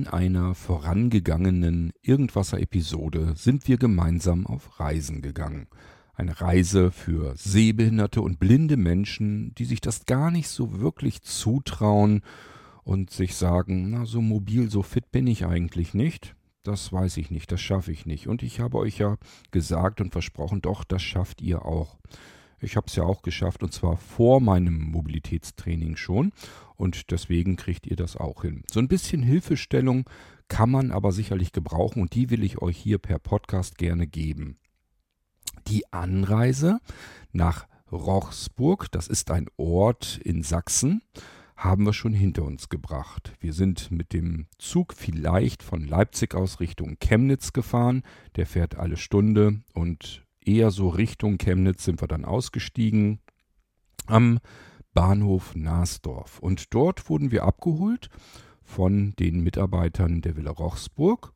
In einer vorangegangenen Irgendwasser-Episode sind wir gemeinsam auf Reisen gegangen. Eine Reise für sehbehinderte und blinde Menschen, die sich das gar nicht so wirklich zutrauen und sich sagen, na, so mobil, so fit bin ich eigentlich nicht. Das weiß ich nicht, das schaffe ich nicht. Und ich habe euch ja gesagt und versprochen, doch, das schafft ihr auch. Ich habe es ja auch geschafft und zwar vor meinem Mobilitätstraining schon und deswegen kriegt ihr das auch hin. So ein bisschen Hilfestellung kann man aber sicherlich gebrauchen und die will ich euch hier per Podcast gerne geben. Die Anreise nach Rochsburg, das ist ein Ort in Sachsen, haben wir schon hinter uns gebracht. Wir sind mit dem Zug vielleicht von Leipzig aus Richtung Chemnitz gefahren. Der fährt alle Stunde und eher so Richtung Chemnitz sind wir dann ausgestiegen am Bahnhof Nasdorf. Und dort wurden wir abgeholt von den Mitarbeitern der Villa Rochsburg.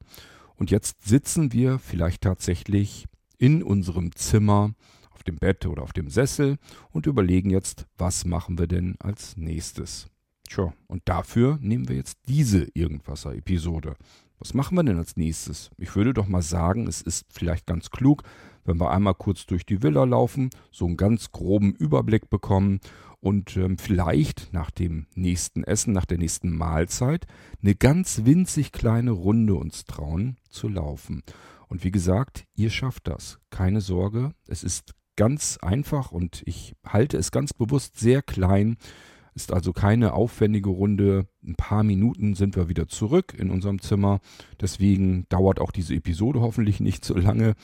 Und jetzt sitzen wir vielleicht tatsächlich in unserem Zimmer auf dem Bett oder auf dem Sessel und überlegen jetzt, was machen wir denn als nächstes. Tja, und dafür nehmen wir jetzt diese Irgendwasser-Episode. Was machen wir denn als nächstes? Ich würde doch mal sagen, es ist vielleicht ganz klug, wenn wir einmal kurz durch die Villa laufen, so einen ganz groben Überblick bekommen und ähm, vielleicht nach dem nächsten Essen, nach der nächsten Mahlzeit, eine ganz winzig kleine Runde uns trauen zu laufen. Und wie gesagt, ihr schafft das. Keine Sorge, es ist ganz einfach und ich halte es ganz bewusst sehr klein. Ist also keine aufwendige Runde. Ein paar Minuten sind wir wieder zurück in unserem Zimmer. Deswegen dauert auch diese Episode hoffentlich nicht so lange.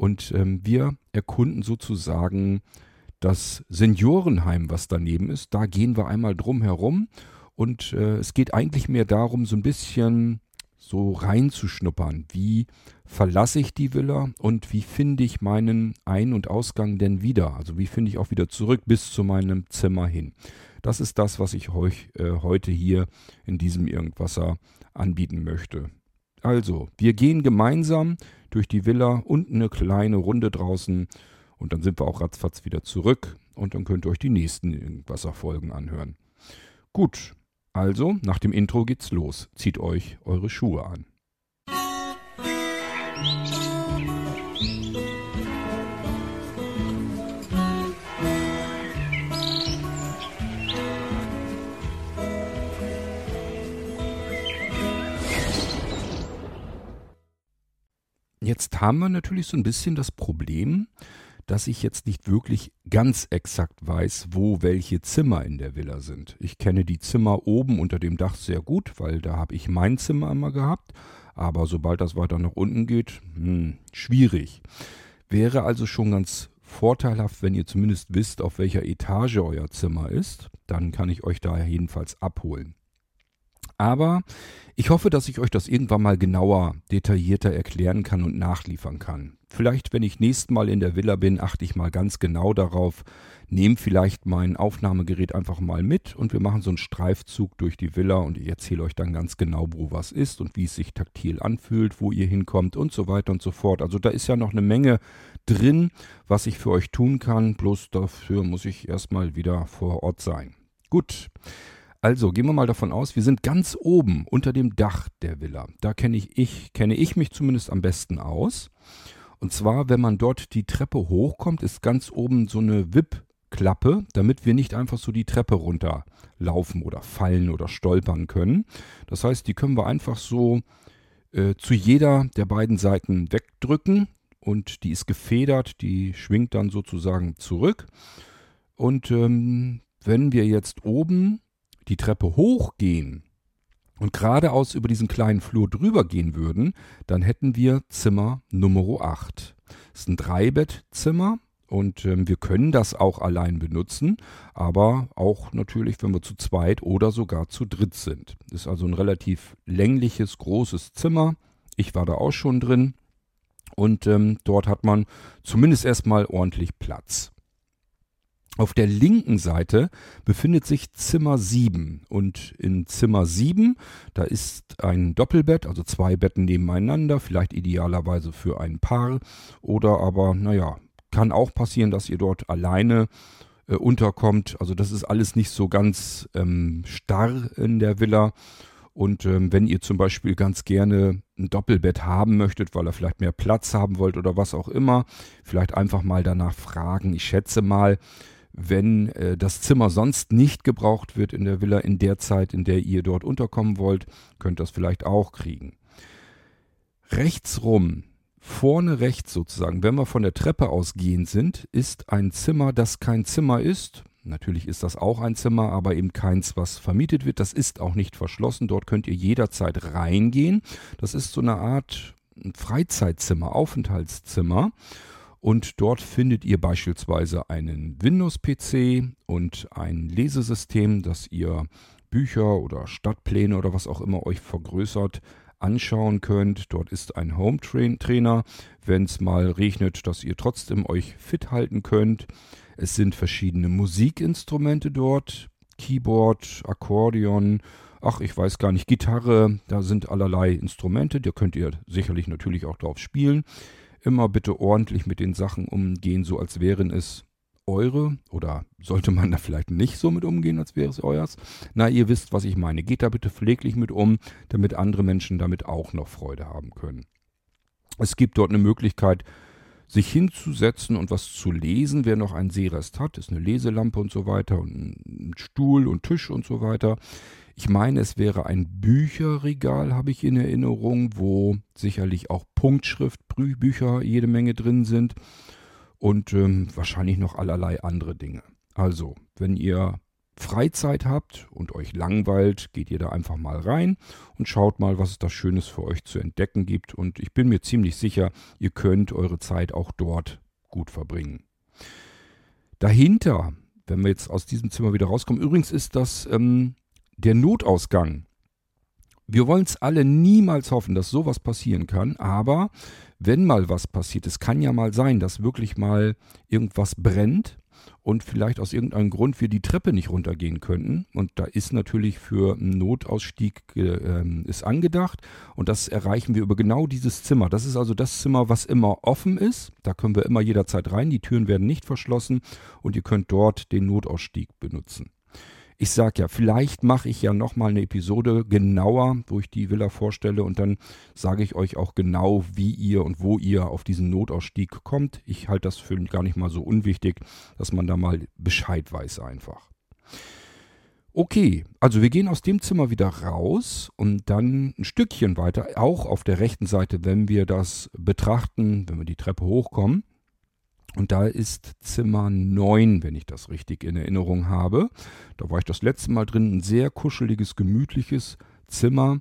Und ähm, wir erkunden sozusagen das Seniorenheim, was daneben ist. Da gehen wir einmal drum herum. Und äh, es geht eigentlich mehr darum, so ein bisschen so reinzuschnuppern. Wie verlasse ich die Villa und wie finde ich meinen Ein- und Ausgang denn wieder? Also wie finde ich auch wieder zurück bis zu meinem Zimmer hin? Das ist das, was ich euch äh, heute hier in diesem Irgendwasser anbieten möchte. Also, wir gehen gemeinsam durch die Villa und eine kleine Runde draußen und dann sind wir auch ratzfatz wieder zurück und dann könnt ihr euch die nächsten Irgendwasser-Folgen anhören. Gut, also nach dem Intro geht's los. Zieht euch eure Schuhe an. Jetzt haben wir natürlich so ein bisschen das Problem, dass ich jetzt nicht wirklich ganz exakt weiß, wo welche Zimmer in der Villa sind. Ich kenne die Zimmer oben unter dem Dach sehr gut, weil da habe ich mein Zimmer immer gehabt. Aber sobald das weiter nach unten geht, hm, schwierig. Wäre also schon ganz vorteilhaft, wenn ihr zumindest wisst, auf welcher Etage euer Zimmer ist. Dann kann ich euch da jedenfalls abholen. Aber ich hoffe, dass ich euch das irgendwann mal genauer, detaillierter erklären kann und nachliefern kann. Vielleicht, wenn ich nächstes Mal in der Villa bin, achte ich mal ganz genau darauf, nehme vielleicht mein Aufnahmegerät einfach mal mit und wir machen so einen Streifzug durch die Villa und ich erzähle euch dann ganz genau, wo was ist und wie es sich taktil anfühlt, wo ihr hinkommt und so weiter und so fort. Also da ist ja noch eine Menge drin, was ich für euch tun kann, bloß dafür muss ich erstmal wieder vor Ort sein. Gut. Also gehen wir mal davon aus, wir sind ganz oben unter dem Dach der Villa. Da kenne ich, ich, kenne ich mich zumindest am besten aus. Und zwar, wenn man dort die Treppe hochkommt, ist ganz oben so eine Wippklappe, damit wir nicht einfach so die Treppe runterlaufen oder fallen oder stolpern können. Das heißt, die können wir einfach so äh, zu jeder der beiden Seiten wegdrücken und die ist gefedert, die schwingt dann sozusagen zurück. Und ähm, wenn wir jetzt oben die Treppe hochgehen und geradeaus über diesen kleinen Flur drüber gehen würden, dann hätten wir Zimmer Nummer 8. Das ist ein Dreibettzimmer und ähm, wir können das auch allein benutzen, aber auch natürlich, wenn wir zu zweit oder sogar zu dritt sind. Ist also ein relativ längliches, großes Zimmer. Ich war da auch schon drin und ähm, dort hat man zumindest erstmal ordentlich Platz. Auf der linken Seite befindet sich Zimmer 7 und in Zimmer 7, da ist ein Doppelbett, also zwei Betten nebeneinander, vielleicht idealerweise für ein Paar oder aber, naja, kann auch passieren, dass ihr dort alleine äh, unterkommt. Also das ist alles nicht so ganz ähm, starr in der Villa Und ähm, wenn ihr zum Beispiel ganz gerne ein Doppelbett haben möchtet, weil ihr vielleicht mehr Platz haben wollt oder was auch immer, vielleicht einfach mal danach fragen. Ich schätze mal, wenn äh, das Zimmer sonst nicht gebraucht wird in der Villa in der Zeit, in der ihr dort unterkommen wollt, könnt ihr das vielleicht auch kriegen. Rechts rum, vorne rechts sozusagen, wenn wir von der Treppe ausgehend sind, ist ein Zimmer, das kein Zimmer ist. Natürlich ist das auch ein Zimmer, aber eben keins, was vermietet wird. Das ist auch nicht verschlossen. Dort könnt ihr jederzeit reingehen. Das ist so eine Art Freizeitzimmer, Aufenthaltszimmer. Und dort findet ihr beispielsweise einen Windows-PC und ein Lesesystem, das ihr Bücher oder Stadtpläne oder was auch immer euch vergrößert anschauen könnt. Dort ist ein Home-Trainer, wenn es mal regnet, dass ihr trotzdem euch fit halten könnt. Es sind verschiedene Musikinstrumente dort, Keyboard, Akkordeon, ach, ich weiß gar nicht, Gitarre, da sind allerlei Instrumente, da könnt ihr sicherlich natürlich auch drauf spielen. Immer bitte ordentlich mit den Sachen umgehen, so als wären es eure oder sollte man da vielleicht nicht so mit umgehen, als wäre es euers? Na, ihr wisst, was ich meine. Geht da bitte pfleglich mit um, damit andere Menschen damit auch noch Freude haben können. Es gibt dort eine Möglichkeit, sich hinzusetzen und was zu lesen, wer noch einen Seerest hat, ist eine Leselampe und so weiter und ein Stuhl und Tisch und so weiter. Ich meine, es wäre ein Bücherregal, habe ich in Erinnerung, wo sicherlich auch Punktschrift, Bücher jede Menge drin sind und ähm, wahrscheinlich noch allerlei andere Dinge. Also, wenn ihr Freizeit habt und euch langweilt, geht ihr da einfach mal rein und schaut mal, was es da Schönes für euch zu entdecken gibt. Und ich bin mir ziemlich sicher, ihr könnt eure Zeit auch dort gut verbringen. Dahinter, wenn wir jetzt aus diesem Zimmer wieder rauskommen, übrigens ist das ähm, der Notausgang. Wir wollen es alle niemals hoffen, dass sowas passieren kann, aber wenn mal was passiert, es kann ja mal sein, dass wirklich mal irgendwas brennt und vielleicht aus irgendeinem Grund wir die Treppe nicht runtergehen könnten. Und da ist natürlich für einen Notausstieg äh, ist angedacht und das erreichen wir über genau dieses Zimmer. Das ist also das Zimmer, was immer offen ist. Da können wir immer jederzeit rein. Die Türen werden nicht verschlossen und ihr könnt dort den Notausstieg benutzen. Ich sage ja, vielleicht mache ich ja nochmal eine Episode genauer, wo ich die Villa vorstelle und dann sage ich euch auch genau, wie ihr und wo ihr auf diesen Notausstieg kommt. Ich halte das für gar nicht mal so unwichtig, dass man da mal Bescheid weiß einfach. Okay, also wir gehen aus dem Zimmer wieder raus und dann ein Stückchen weiter, auch auf der rechten Seite, wenn wir das betrachten, wenn wir die Treppe hochkommen, und da ist Zimmer 9, wenn ich das richtig in Erinnerung habe. Da war ich das letzte Mal drin. Ein sehr kuscheliges, gemütliches Zimmer.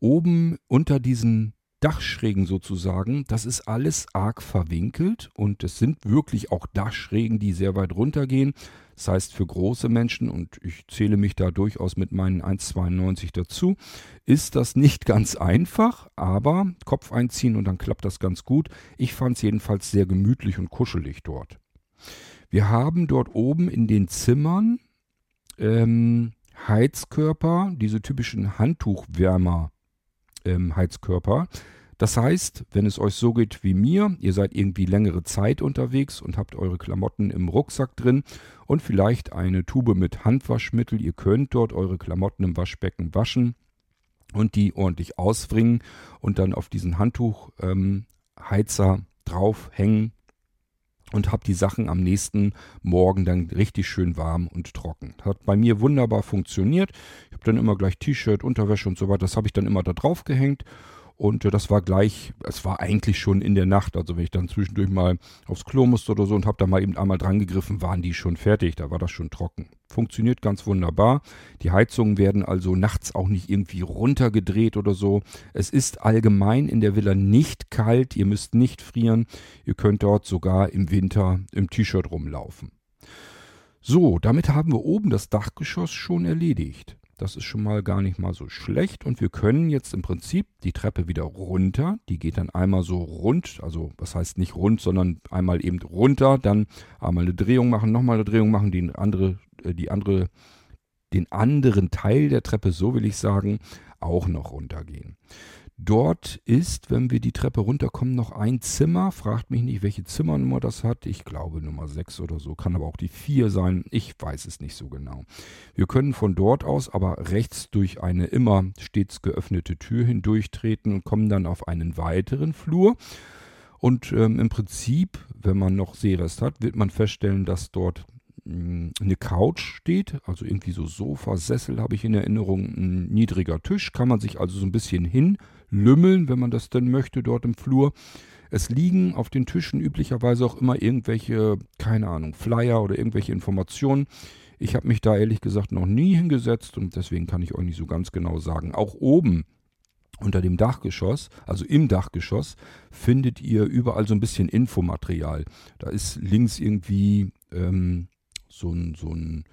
Oben unter diesen Dachschrägen sozusagen, das ist alles arg verwinkelt und es sind wirklich auch Dachschrägen, die sehr weit runtergehen. Das heißt, für große Menschen, und ich zähle mich da durchaus mit meinen 1,92 dazu, ist das nicht ganz einfach, aber Kopf einziehen und dann klappt das ganz gut. Ich fand es jedenfalls sehr gemütlich und kuschelig dort. Wir haben dort oben in den Zimmern ähm, Heizkörper, diese typischen Handtuchwärmer. Ähm, Heizkörper. Das heißt, wenn es euch so geht wie mir, ihr seid irgendwie längere Zeit unterwegs und habt eure Klamotten im Rucksack drin und vielleicht eine Tube mit Handwaschmittel, ihr könnt dort eure Klamotten im Waschbecken waschen und die ordentlich ausbringen und dann auf diesen Handtuchheizer ähm, draufhängen und habt die Sachen am nächsten Morgen dann richtig schön warm und trocken. Hat bei mir wunderbar funktioniert. Ich habe dann immer gleich T-Shirt, Unterwäsche und so weiter. Das habe ich dann immer da drauf gehängt und äh, das war gleich, es war eigentlich schon in der Nacht. Also wenn ich dann zwischendurch mal aufs Klo musste oder so und habe da mal eben einmal dran gegriffen, waren die schon fertig. Da war das schon trocken. Funktioniert ganz wunderbar. Die Heizungen werden also nachts auch nicht irgendwie runtergedreht oder so. Es ist allgemein in der Villa nicht kalt. Ihr müsst nicht frieren. Ihr könnt dort sogar im Winter im T-Shirt rumlaufen. So, damit haben wir oben das Dachgeschoss schon erledigt. Das ist schon mal gar nicht mal so schlecht. Und wir können jetzt im Prinzip die Treppe wieder runter. Die geht dann einmal so rund. Also was heißt nicht rund, sondern einmal eben runter. Dann einmal eine Drehung machen, nochmal eine Drehung machen, die andere, äh, die andere, den anderen Teil der Treppe, so will ich sagen, auch noch runtergehen. Dort ist, wenn wir die Treppe runterkommen, noch ein Zimmer. Fragt mich nicht, welche Zimmernummer das hat. Ich glaube Nummer 6 oder so. Kann aber auch die 4 sein. Ich weiß es nicht so genau. Wir können von dort aus aber rechts durch eine immer stets geöffnete Tür hindurchtreten und kommen dann auf einen weiteren Flur. Und ähm, im Prinzip, wenn man noch Seerest hat, wird man feststellen, dass dort eine Couch steht. Also irgendwie so Sofa, Sessel habe ich in Erinnerung. Ein niedriger Tisch. Kann man sich also so ein bisschen hin lümmeln, wenn man das denn möchte, dort im Flur. Es liegen auf den Tischen üblicherweise auch immer irgendwelche, keine Ahnung, Flyer oder irgendwelche Informationen. Ich habe mich da ehrlich gesagt noch nie hingesetzt und deswegen kann ich euch nicht so ganz genau sagen. Auch oben unter dem Dachgeschoss, also im Dachgeschoss, findet ihr überall so ein bisschen Infomaterial. Da ist links irgendwie ähm, so ein, so ein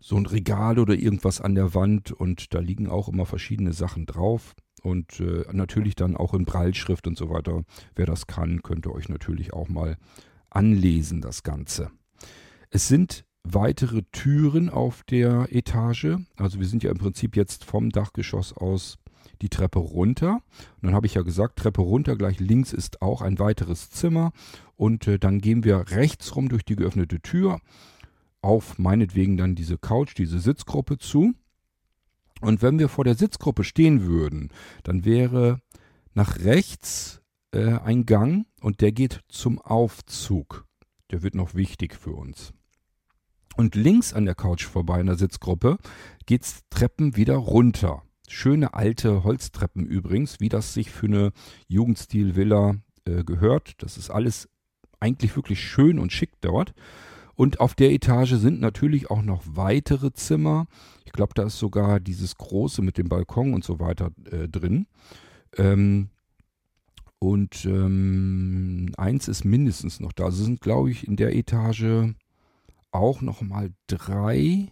so ein Regal oder irgendwas an der Wand und da liegen auch immer verschiedene Sachen drauf und äh, natürlich dann auch in Breilschrift und so weiter. Wer das kann, könnte euch natürlich auch mal anlesen, das Ganze. Es sind weitere Türen auf der Etage. Also wir sind ja im Prinzip jetzt vom Dachgeschoss aus die Treppe runter. Und dann habe ich ja gesagt, Treppe runter, gleich links ist auch ein weiteres Zimmer. Und äh, dann gehen wir rechts rum durch die geöffnete Tür auf meinetwegen dann diese Couch, diese Sitzgruppe zu. Und wenn wir vor der Sitzgruppe stehen würden, dann wäre nach rechts äh, ein Gang und der geht zum Aufzug. Der wird noch wichtig für uns. Und links an der Couch vorbei in der Sitzgruppe geht's Treppen wieder runter. Schöne alte Holztreppen übrigens, wie das sich für eine Jugendstil-Villa äh, gehört. Das ist alles eigentlich wirklich schön und schick dort. Und auf der Etage sind natürlich auch noch weitere Zimmer. Ich glaube, da ist sogar dieses große mit dem Balkon und so weiter äh, drin. Ähm, und ähm, eins ist mindestens noch da. Also sind, glaube ich, in der Etage auch noch mal drei.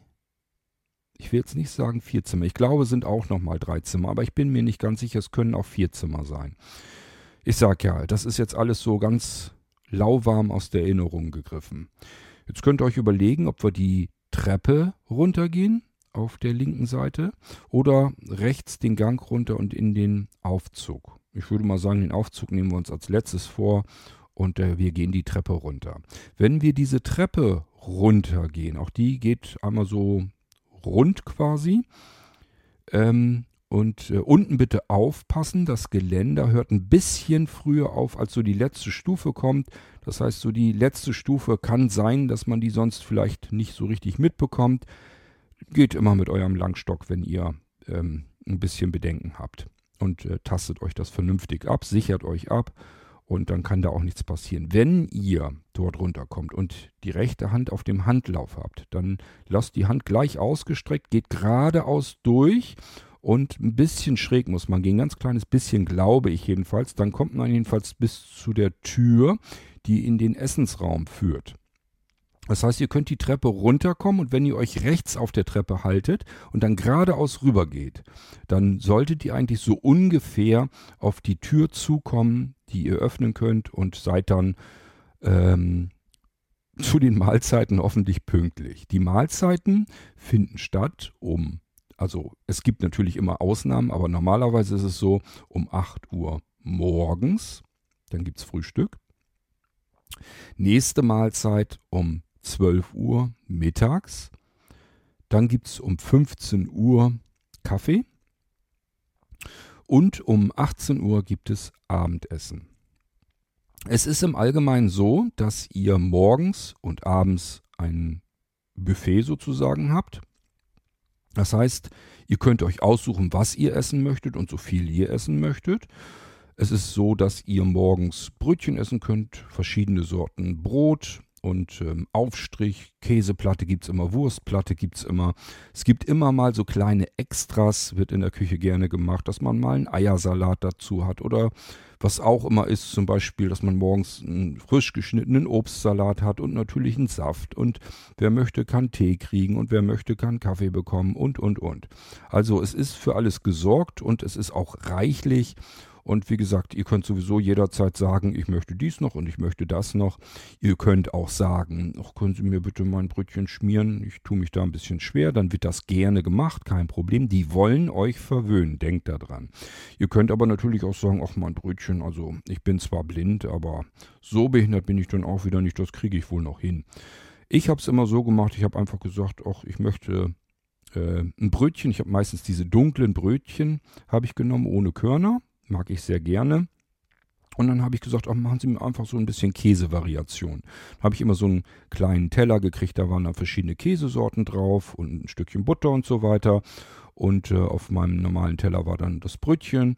Ich will jetzt nicht sagen vier Zimmer. Ich glaube, es sind auch noch mal drei Zimmer. Aber ich bin mir nicht ganz sicher, es können auch vier Zimmer sein. Ich sag ja, das ist jetzt alles so ganz lauwarm aus der Erinnerung gegriffen. Jetzt könnt ihr euch überlegen, ob wir die Treppe runtergehen auf der linken Seite oder rechts den Gang runter und in den Aufzug. Ich würde mal sagen, den Aufzug nehmen wir uns als letztes vor und äh, wir gehen die Treppe runter. Wenn wir diese Treppe runtergehen, auch die geht einmal so rund quasi, ähm, und äh, unten bitte aufpassen, das Geländer hört ein bisschen früher auf, als so die letzte Stufe kommt. Das heißt, so die letzte Stufe kann sein, dass man die sonst vielleicht nicht so richtig mitbekommt. Geht immer mit eurem Langstock, wenn ihr ähm, ein bisschen Bedenken habt. Und äh, tastet euch das vernünftig ab, sichert euch ab und dann kann da auch nichts passieren. Wenn ihr dort runterkommt und die rechte Hand auf dem Handlauf habt, dann lasst die Hand gleich ausgestreckt, geht geradeaus durch und ein bisschen schräg muss man gehen, ganz kleines bisschen, glaube ich jedenfalls. Dann kommt man jedenfalls bis zu der Tür, die in den Essensraum führt. Das heißt, ihr könnt die Treppe runterkommen und wenn ihr euch rechts auf der Treppe haltet und dann geradeaus rüber geht, dann solltet ihr eigentlich so ungefähr auf die Tür zukommen, die ihr öffnen könnt und seid dann ähm, zu den Mahlzeiten hoffentlich pünktlich. Die Mahlzeiten finden statt um also es gibt natürlich immer Ausnahmen, aber normalerweise ist es so um 8 Uhr morgens, dann gibt es Frühstück. Nächste Mahlzeit um 12 Uhr mittags. Dann gibt es um 15 Uhr Kaffee. Und um 18 Uhr gibt es Abendessen. Es ist im Allgemeinen so, dass ihr morgens und abends ein Buffet sozusagen habt. Das heißt, ihr könnt euch aussuchen, was ihr essen möchtet und so viel ihr essen möchtet. Es ist so, dass ihr morgens Brötchen essen könnt, verschiedene Sorten Brot und ähm, Aufstrich, Käseplatte gibt es immer, Wurstplatte gibt es immer. Es gibt immer mal so kleine Extras, wird in der Küche gerne gemacht, dass man mal einen Eiersalat dazu hat oder was auch immer ist, zum Beispiel, dass man morgens einen frisch geschnittenen Obstsalat hat und natürlich einen Saft. Und wer möchte, kann Tee kriegen und wer möchte, kann Kaffee bekommen und, und, und. Also es ist für alles gesorgt und es ist auch reichlich. Und wie gesagt, ihr könnt sowieso jederzeit sagen, ich möchte dies noch und ich möchte das noch. Ihr könnt auch sagen, ach, können Sie mir bitte mein Brötchen schmieren? Ich tue mich da ein bisschen schwer. Dann wird das gerne gemacht, kein Problem. Die wollen euch verwöhnen, denkt daran. Ihr könnt aber natürlich auch sagen, ach, mein Brötchen, also ich bin zwar blind, aber so behindert bin ich dann auch wieder nicht, das kriege ich wohl noch hin. Ich habe es immer so gemacht, ich habe einfach gesagt, ach, ich möchte äh, ein Brötchen, ich habe meistens diese dunklen Brötchen, habe ich genommen ohne Körner mag ich sehr gerne. Und dann habe ich gesagt, ach, machen Sie mir einfach so ein bisschen Käsevariation. Da habe ich immer so einen kleinen Teller gekriegt, da waren dann verschiedene Käsesorten drauf und ein Stückchen Butter und so weiter. Und äh, auf meinem normalen Teller war dann das Brötchen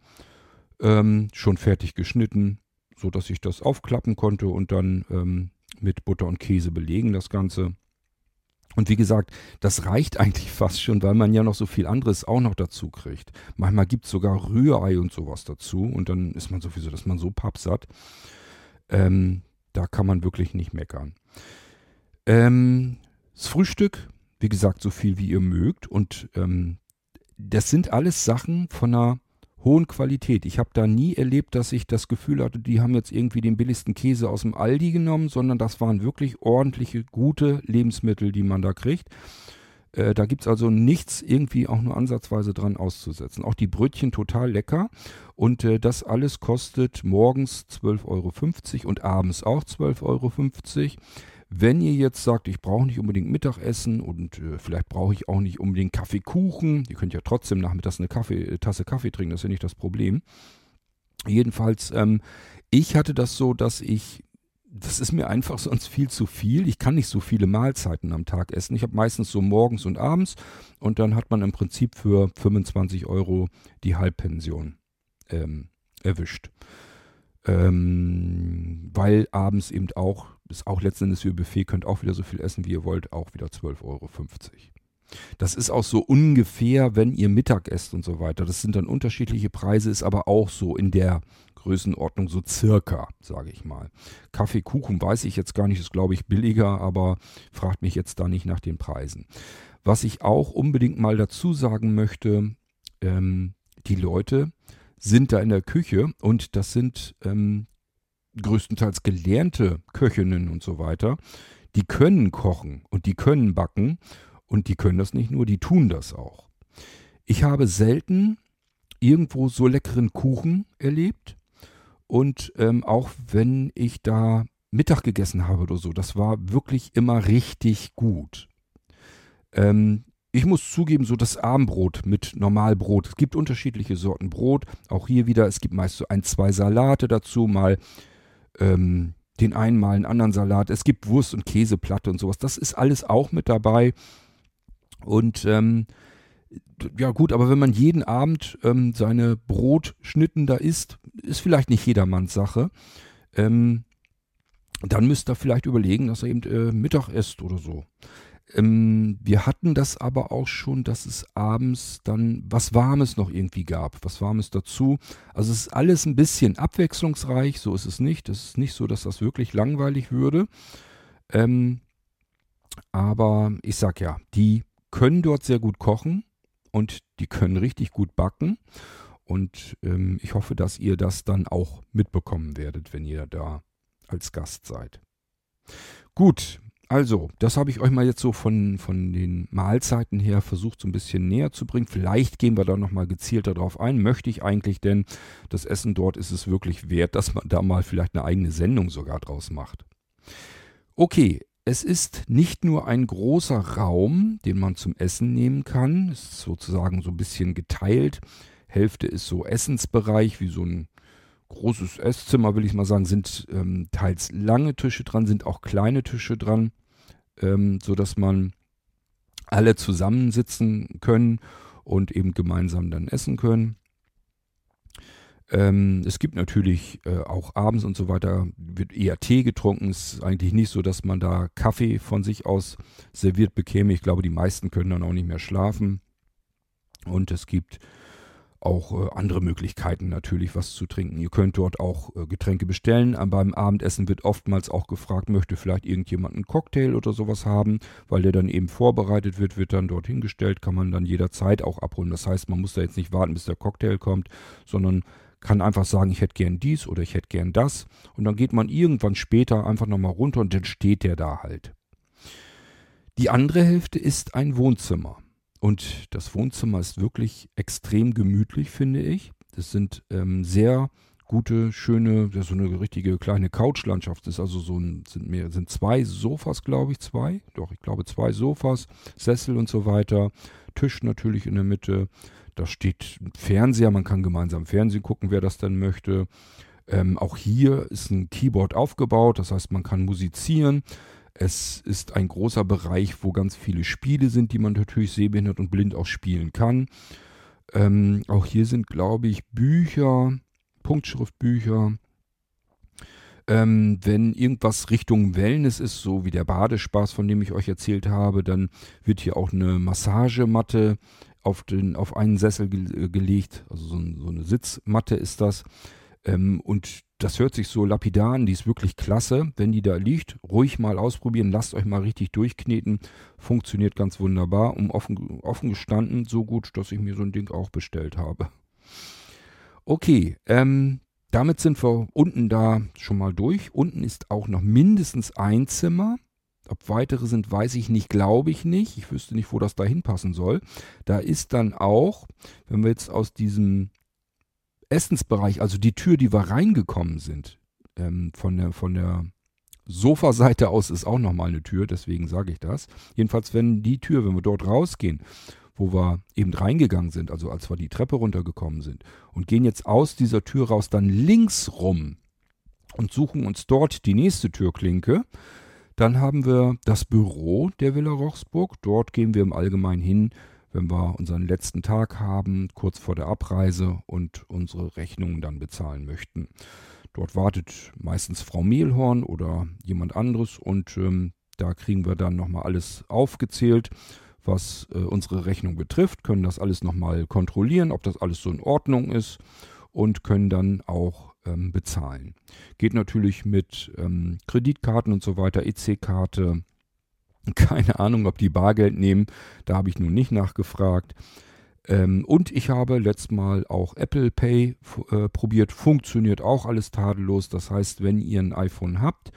ähm, schon fertig geschnitten, so dass ich das aufklappen konnte und dann ähm, mit Butter und Käse belegen das Ganze. Und wie gesagt, das reicht eigentlich fast schon, weil man ja noch so viel anderes auch noch dazu kriegt. Manchmal gibt es sogar Rührei und sowas dazu und dann ist man sowieso, dass man so pappsatt. Ähm, da kann man wirklich nicht meckern. Ähm, das Frühstück, wie gesagt, so viel wie ihr mögt. Und ähm, das sind alles Sachen von einer hohen Qualität. Ich habe da nie erlebt, dass ich das Gefühl hatte, die haben jetzt irgendwie den billigsten Käse aus dem Aldi genommen, sondern das waren wirklich ordentliche, gute Lebensmittel, die man da kriegt. Äh, da gibt es also nichts irgendwie auch nur ansatzweise dran auszusetzen. Auch die Brötchen total lecker. Und äh, das alles kostet morgens 12,50 Euro und abends auch 12,50 Euro. Wenn ihr jetzt sagt, ich brauche nicht unbedingt Mittagessen und äh, vielleicht brauche ich auch nicht unbedingt Kaffeekuchen, ihr könnt ja trotzdem nachmittags eine Kaffee, äh, Tasse Kaffee trinken, das ist ja nicht das Problem. Jedenfalls, ähm, ich hatte das so, dass ich, das ist mir einfach sonst viel zu viel. Ich kann nicht so viele Mahlzeiten am Tag essen. Ich habe meistens so morgens und abends und dann hat man im Prinzip für 25 Euro die Halbpension ähm, erwischt. Ähm, weil abends eben auch ist auch letzten Endes wie Buffet, könnt auch wieder so viel essen, wie ihr wollt, auch wieder 12,50 Euro. Das ist auch so ungefähr, wenn ihr Mittag esst und so weiter. Das sind dann unterschiedliche Preise, ist aber auch so in der Größenordnung so circa, sage ich mal. Kaffee, Kuchen weiß ich jetzt gar nicht, ist glaube ich billiger, aber fragt mich jetzt da nicht nach den Preisen. Was ich auch unbedingt mal dazu sagen möchte, ähm, die Leute sind da in der Küche und das sind ähm, größtenteils gelernte Köchinnen und so weiter, die können kochen und die können backen und die können das nicht nur, die tun das auch. Ich habe selten irgendwo so leckeren Kuchen erlebt und ähm, auch wenn ich da Mittag gegessen habe oder so, das war wirklich immer richtig gut. Ähm, ich muss zugeben, so das Abendbrot mit Normalbrot. Es gibt unterschiedliche Sorten Brot. Auch hier wieder, es gibt meist so ein, zwei Salate dazu, mal ähm, den einen mal einen anderen Salat. Es gibt Wurst und Käseplatte und sowas. Das ist alles auch mit dabei. Und ähm, ja gut, aber wenn man jeden Abend ähm, seine Brotschnitten da isst, ist vielleicht nicht jedermanns Sache. Ähm, dann müsst ihr vielleicht überlegen, dass er eben äh, Mittag isst oder so. Ähm, wir hatten das aber auch schon, dass es abends dann was Warmes noch irgendwie gab, was Warmes dazu. Also es ist alles ein bisschen abwechslungsreich, so ist es nicht. Es ist nicht so, dass das wirklich langweilig würde. Ähm, aber ich sag ja, die können dort sehr gut kochen und die können richtig gut backen. Und ähm, ich hoffe, dass ihr das dann auch mitbekommen werdet, wenn ihr da als Gast seid. Gut, also, das habe ich euch mal jetzt so von, von den Mahlzeiten her versucht, so ein bisschen näher zu bringen. Vielleicht gehen wir da nochmal gezielter drauf ein. Möchte ich eigentlich, denn das Essen dort ist es wirklich wert, dass man da mal vielleicht eine eigene Sendung sogar draus macht. Okay, es ist nicht nur ein großer Raum, den man zum Essen nehmen kann. Es ist sozusagen so ein bisschen geteilt. Hälfte ist so Essensbereich, wie so ein großes Esszimmer, will ich mal sagen, sind ähm, teils lange Tische dran, sind auch kleine Tische dran ähm, so dass man alle zusammensitzen können und eben gemeinsam dann essen können. Ähm, es gibt natürlich äh, auch abends und so weiter, wird eher Tee getrunken. Es ist eigentlich nicht so, dass man da Kaffee von sich aus serviert bekäme. Ich glaube, die meisten können dann auch nicht mehr schlafen. Und es gibt auch äh, andere Möglichkeiten natürlich, was zu trinken. Ihr könnt dort auch äh, Getränke bestellen. Aber beim Abendessen wird oftmals auch gefragt, möchte vielleicht irgendjemand einen Cocktail oder sowas haben, weil der dann eben vorbereitet wird, wird dann dort hingestellt, kann man dann jederzeit auch abholen. Das heißt, man muss da jetzt nicht warten, bis der Cocktail kommt, sondern kann einfach sagen, ich hätte gern dies oder ich hätte gern das. Und dann geht man irgendwann später einfach nochmal runter und dann steht der da halt. Die andere Hälfte ist ein Wohnzimmer. Und das Wohnzimmer ist wirklich extrem gemütlich, finde ich. Das sind ähm, sehr gute, schöne, das so eine richtige kleine Couchlandschaft. Das ist also so ein, sind mehr, sind zwei Sofas, glaube ich, zwei. Doch, ich glaube zwei Sofas, Sessel und so weiter. Tisch natürlich in der Mitte. Da steht ein Fernseher, man kann gemeinsam Fernsehen gucken, wer das dann möchte. Ähm, auch hier ist ein Keyboard aufgebaut, das heißt, man kann musizieren. Es ist ein großer Bereich, wo ganz viele Spiele sind, die man natürlich sehbehindert und blind auch spielen kann. Ähm, auch hier sind, glaube ich, Bücher, Punktschriftbücher. Ähm, wenn irgendwas Richtung Wellness ist, so wie der Badespaß, von dem ich euch erzählt habe, dann wird hier auch eine Massagematte auf, den, auf einen Sessel ge gelegt. Also so, ein, so, eine Sitzmatte ist das. Ähm, und das hört sich so lapidar an, die ist wirklich klasse. Wenn die da liegt, ruhig mal ausprobieren, lasst euch mal richtig durchkneten. Funktioniert ganz wunderbar. Um offen, offen gestanden, so gut, dass ich mir so ein Ding auch bestellt habe. Okay, ähm, damit sind wir unten da schon mal durch. Unten ist auch noch mindestens ein Zimmer. Ob weitere sind, weiß ich nicht, glaube ich nicht. Ich wüsste nicht, wo das da hinpassen soll. Da ist dann auch, wenn wir jetzt aus diesem Essensbereich, also die Tür, die wir reingekommen sind, ähm, von der, von der Sofaseite aus ist auch nochmal eine Tür, deswegen sage ich das. Jedenfalls, wenn die Tür, wenn wir dort rausgehen, wo wir eben reingegangen sind, also als wir die Treppe runtergekommen sind, und gehen jetzt aus dieser Tür raus, dann links rum und suchen uns dort die nächste Türklinke, dann haben wir das Büro der Villa Rochsburg. Dort gehen wir im Allgemeinen hin, wenn wir unseren letzten Tag haben, kurz vor der Abreise und unsere Rechnungen dann bezahlen möchten. Dort wartet meistens Frau Mehlhorn oder jemand anderes und ähm, da kriegen wir dann nochmal alles aufgezählt was äh, unsere Rechnung betrifft, können das alles nochmal kontrollieren, ob das alles so in Ordnung ist und können dann auch ähm, bezahlen. Geht natürlich mit ähm, Kreditkarten und so weiter, EC-Karte. Keine Ahnung, ob die Bargeld nehmen, da habe ich nun nicht nachgefragt. Ähm, und ich habe letztes Mal auch Apple Pay äh, probiert, funktioniert auch alles tadellos. Das heißt, wenn ihr ein iPhone habt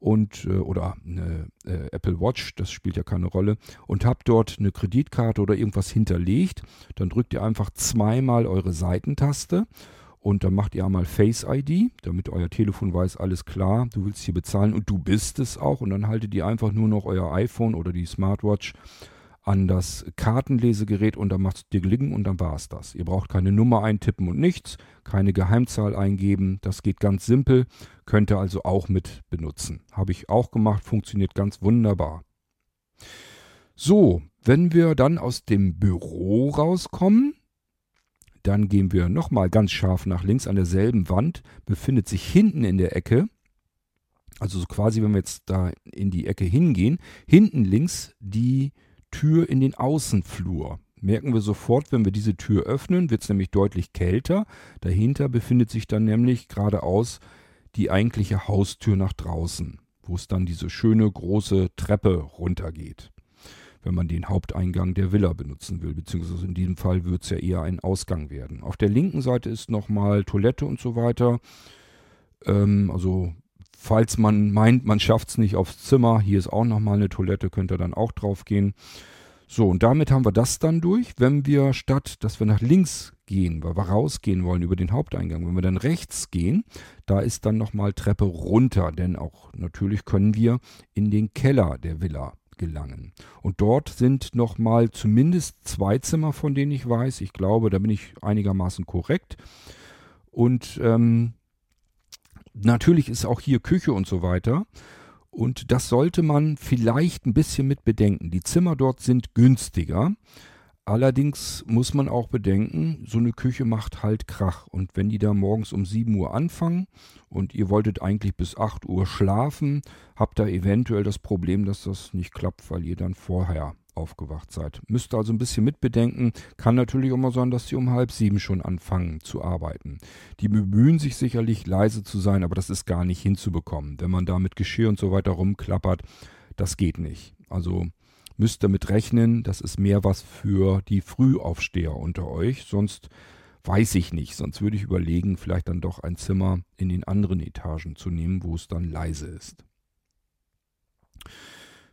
und äh, oder eine äh, Apple Watch, das spielt ja keine Rolle, und habt dort eine Kreditkarte oder irgendwas hinterlegt, dann drückt ihr einfach zweimal eure Seitentaste und dann macht ihr einmal Face ID, damit euer Telefon weiß, alles klar, du willst hier bezahlen und du bist es auch und dann haltet ihr einfach nur noch euer iPhone oder die Smartwatch an das Kartenlesegerät und dann macht es dir gelingen und dann war es das. Ihr braucht keine Nummer eintippen und nichts, keine Geheimzahl eingeben, das geht ganz simpel, könnt ihr also auch mit benutzen. Habe ich auch gemacht, funktioniert ganz wunderbar. So, wenn wir dann aus dem Büro rauskommen, dann gehen wir nochmal ganz scharf nach links an derselben Wand, befindet sich hinten in der Ecke, also so quasi, wenn wir jetzt da in die Ecke hingehen, hinten links die Tür in den Außenflur. Merken wir sofort, wenn wir diese Tür öffnen, wird es nämlich deutlich kälter. Dahinter befindet sich dann nämlich geradeaus die eigentliche Haustür nach draußen, wo es dann diese schöne große Treppe runtergeht, wenn man den Haupteingang der Villa benutzen will, beziehungsweise in diesem Fall wird es ja eher ein Ausgang werden. Auf der linken Seite ist nochmal Toilette und so weiter. Ähm, also Falls man meint, man schafft es nicht aufs Zimmer, hier ist auch nochmal eine Toilette, könnt ihr dann auch drauf gehen. So, und damit haben wir das dann durch. Wenn wir statt, dass wir nach links gehen, weil wir rausgehen wollen über den Haupteingang, wenn wir dann rechts gehen, da ist dann nochmal Treppe runter, denn auch natürlich können wir in den Keller der Villa gelangen. Und dort sind nochmal zumindest zwei Zimmer, von denen ich weiß. Ich glaube, da bin ich einigermaßen korrekt. Und ähm, natürlich ist auch hier Küche und so weiter. Und das sollte man vielleicht ein bisschen mit bedenken. Die Zimmer dort sind günstiger. Allerdings muss man auch bedenken, so eine Küche macht halt Krach. Und wenn die da morgens um 7 Uhr anfangen und ihr wolltet eigentlich bis 8 Uhr schlafen, habt ihr eventuell das Problem, dass das nicht klappt, weil ihr dann vorher aufgewacht seid. Müsst also ein bisschen mitbedenken. Kann natürlich auch mal sein, dass sie um halb sieben schon anfangen zu arbeiten. Die bemühen sich sicherlich leise zu sein, aber das ist gar nicht hinzubekommen. Wenn man da mit Geschirr und so weiter rumklappert, das geht nicht. Also müsst damit rechnen, das ist mehr was für die Frühaufsteher unter euch. Sonst weiß ich nicht. Sonst würde ich überlegen, vielleicht dann doch ein Zimmer in den anderen Etagen zu nehmen, wo es dann leise ist.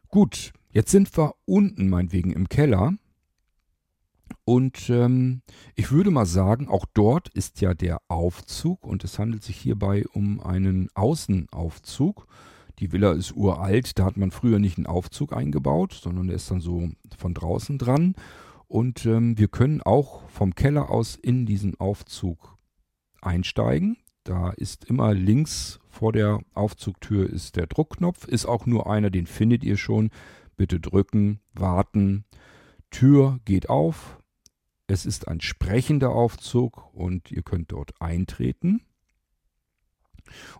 Gut, jetzt sind wir unten meinetwegen im Keller. Und ähm, ich würde mal sagen, auch dort ist ja der Aufzug und es handelt sich hierbei um einen Außenaufzug. Die Villa ist uralt, da hat man früher nicht einen Aufzug eingebaut, sondern der ist dann so von draußen dran. Und ähm, wir können auch vom Keller aus in diesen Aufzug einsteigen. Da ist immer links vor der Aufzugtür ist der Druckknopf, ist auch nur einer, den findet ihr schon. Bitte drücken, warten. Tür geht auf. Es ist ein sprechender Aufzug und ihr könnt dort eintreten.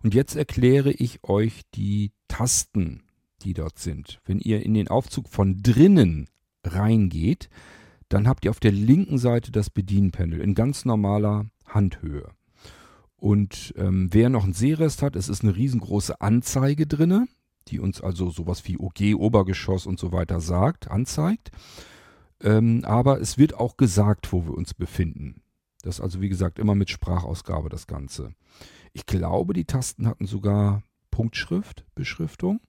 Und jetzt erkläre ich euch die Tasten, die dort sind. Wenn ihr in den Aufzug von drinnen reingeht, dann habt ihr auf der linken Seite das Bedienpanel in ganz normaler Handhöhe. Und ähm, wer noch einen Sehrest hat, es ist eine riesengroße Anzeige drinne, die uns also sowas wie OG, Obergeschoss und so weiter sagt, anzeigt. Ähm, aber es wird auch gesagt, wo wir uns befinden. Das ist also wie gesagt immer mit Sprachausgabe das Ganze. Ich glaube, die Tasten hatten sogar Punktschrift, Beschriftung.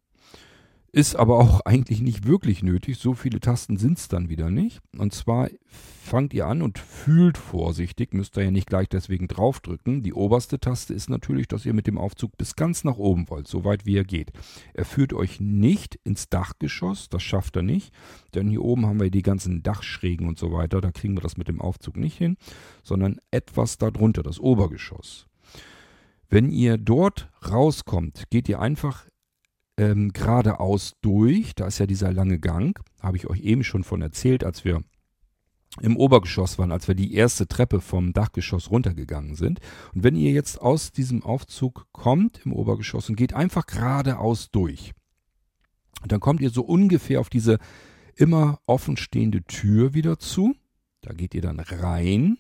Ist aber auch eigentlich nicht wirklich nötig. So viele Tasten sind es dann wieder nicht. Und zwar fangt ihr an und fühlt vorsichtig, müsst ihr ja nicht gleich deswegen draufdrücken. Die oberste Taste ist natürlich, dass ihr mit dem Aufzug bis ganz nach oben wollt, so weit wie er geht. Er führt euch nicht ins Dachgeschoss, das schafft er nicht, denn hier oben haben wir die ganzen Dachschrägen und so weiter, da kriegen wir das mit dem Aufzug nicht hin, sondern etwas darunter, das Obergeschoss. Wenn ihr dort rauskommt, geht ihr einfach ähm, geradeaus durch. Da ist ja dieser lange Gang. Habe ich euch eben schon von erzählt, als wir im Obergeschoss waren, als wir die erste Treppe vom Dachgeschoss runtergegangen sind. Und wenn ihr jetzt aus diesem Aufzug kommt im Obergeschoss und geht einfach geradeaus durch, dann kommt ihr so ungefähr auf diese immer offenstehende Tür wieder zu. Da geht ihr dann rein,